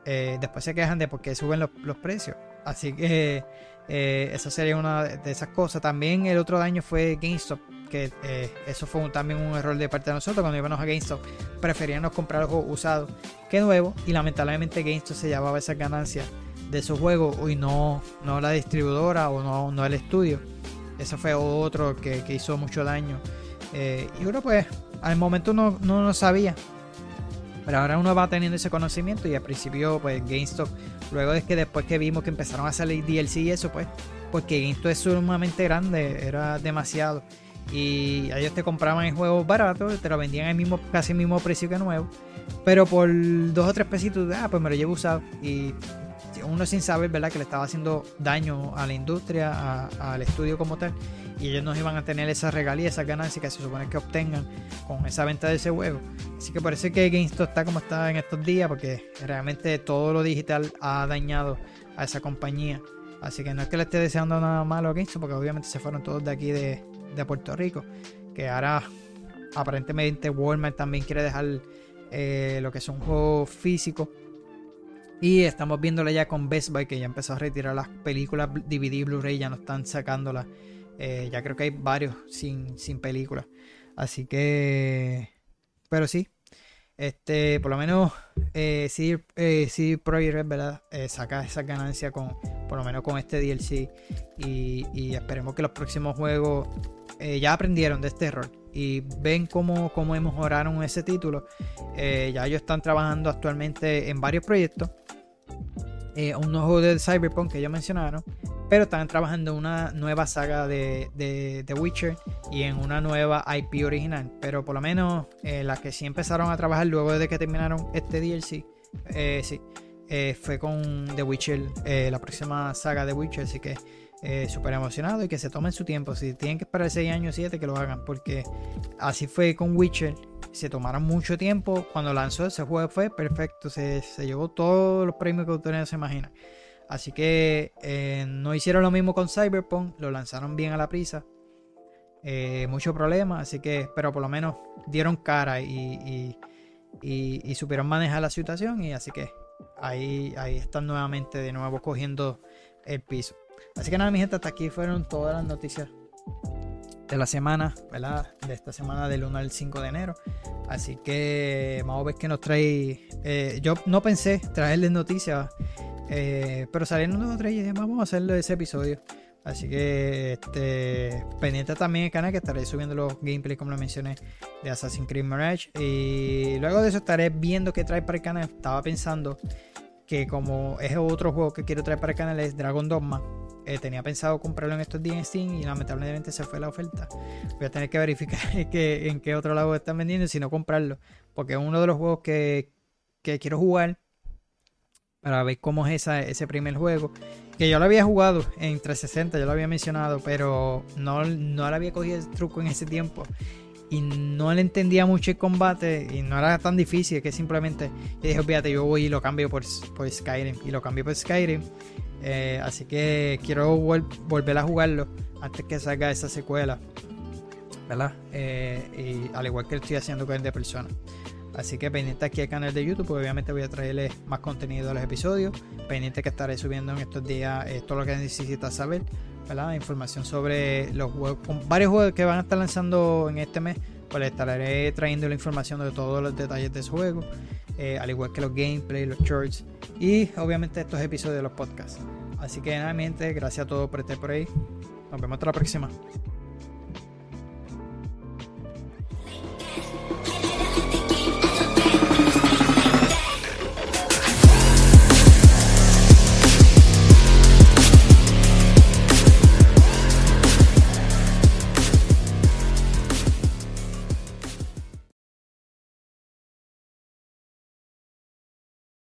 eh, después se quejan de por qué suben los, precios. Así que eh, esa sería una de esas cosas. También el otro daño fue GameStop. Que eh, eso fue también un error de parte de nosotros. Cuando íbamos a GameStop, preferíamos comprar algo usado que nuevo. Y lamentablemente GameStop se llevaba esas ganancias de esos juegos y no, no la distribuidora o no, no el estudio. Eso fue otro que, que hizo mucho daño. Eh, y uno, pues, al momento no, no lo sabía. Pero ahora uno va teniendo ese conocimiento y al principio, pues GameStop, luego es que después que vimos que empezaron a salir DLC y eso, pues, porque GameStop es sumamente grande, era demasiado. Y ellos te compraban el juego barato, te lo vendían al mismo, casi el mismo precio que nuevo. Pero por dos o tres pesitos, ah, pues me lo llevo usado. Y uno sin saber, ¿verdad? Que le estaba haciendo daño a la industria, al estudio como tal. Y ellos no iban a tener esa regalía, esas ganancias que se supone que obtengan con esa venta de ese juego. Así que es que GameStop está como está en estos días, porque realmente todo lo digital ha dañado a esa compañía. Así que no es que le esté deseando nada malo a GameStop, porque obviamente se fueron todos de aquí de, Puerto Rico. Que ahora aparentemente Walmart también quiere dejar eh, lo que son juegos físicos. Y estamos viéndolo ya con Best Buy, que ya empezó a retirar las películas DVD Blu-ray, ya no están sacándolas. Eh, ya creo que hay varios sin, sin películas. Así que. Pero sí. Este, por lo menos eh, sí, eh, Red, ¿verdad? Eh, saca esa ganancia con, por lo menos con este DLC. Y, y esperemos que los próximos juegos eh, ya aprendieron de este error. Y ven cómo, cómo mejoraron ese título. Eh, ya ellos están trabajando actualmente en varios proyectos. Eh, un juego de Cyberpunk que ellos mencionaron. Pero están trabajando en una nueva saga de, de, Witcher y en una nueva IP original. Pero por lo menos eh, las que sí empezaron a trabajar luego de que terminaron este DLC, eh, sí, fue con The Witcher, la próxima saga de Witcher, así que eh, súper emocionado y que se tomen su tiempo. Si tienen que esperar 6 años, 7, que lo hagan, porque así fue con Witcher. Se tomaron mucho tiempo. Cuando lanzó ese juego fue perfecto, se, llevó todos los premios que ustedes se imaginan. Así que no hicieron lo mismo con Cyberpunk, lo lanzaron bien a la prisa. mucho problema, así que, pero por lo menos dieron cara y, y, supieron manejar la situación y así que ahí, ahí están nuevamente de nuevo cogiendo el piso. Así que nada, mi gente, hasta aquí fueron todas las noticias de la semana, ¿verdad? De esta semana del 1 al 5 de enero. Así que vamos a ver qué nos trae. Eh, yo no pensé traerles noticias, eh, pero salieron dos o tres y vamos a hacerle ese episodio. Así que este, pendiente también el canal que estaré subiendo los gameplays como lo mencioné de Assassin's Creed Mirage. Y luego de eso estaré viendo qué trae para el canal. Estaba pensando que como es otro juego que quiero traer para el canal es Dragon Dogma. Eh, tenía pensado comprarlo en estos días en Steam y lamentablemente se fue la oferta. Voy a tener que verificar <laughs> que, en qué otro lado están vendiendo y si no comprarlo. Porque es uno de los juegos que, que quiero jugar para ver cómo es ese primer juego. Que yo lo había jugado en 360, yo lo había mencionado, pero no, no había cogido el truco en ese tiempo. Y no le entendía mucho el combate y no era tan difícil que simplemente yo dije, fíjate, yo voy y lo cambio por, por Skyrim. Y lo cambio por Skyrim. Eh, así que quiero volver a jugarlo antes que salga esa secuela. ¿Verdad? Eh, y al igual que estoy haciendo con el de persona. Así que pendiente aquí al canal de YouTube, obviamente voy a traerles más contenido a los episodios. Pendiente que estaré subiendo en estos días eh, todo lo que necesitas saber, ¿verdad? Información sobre los juegos, varios juegos que van a estar lanzando en este mes. Pues les estaré trayendo la información de todos los detalles de su juego, eh, al igual que los gameplays, los shorts y obviamente estos episodios de los podcasts. Así que nada, gracias a todos por estar por ahí. Nos vemos hasta la próxima.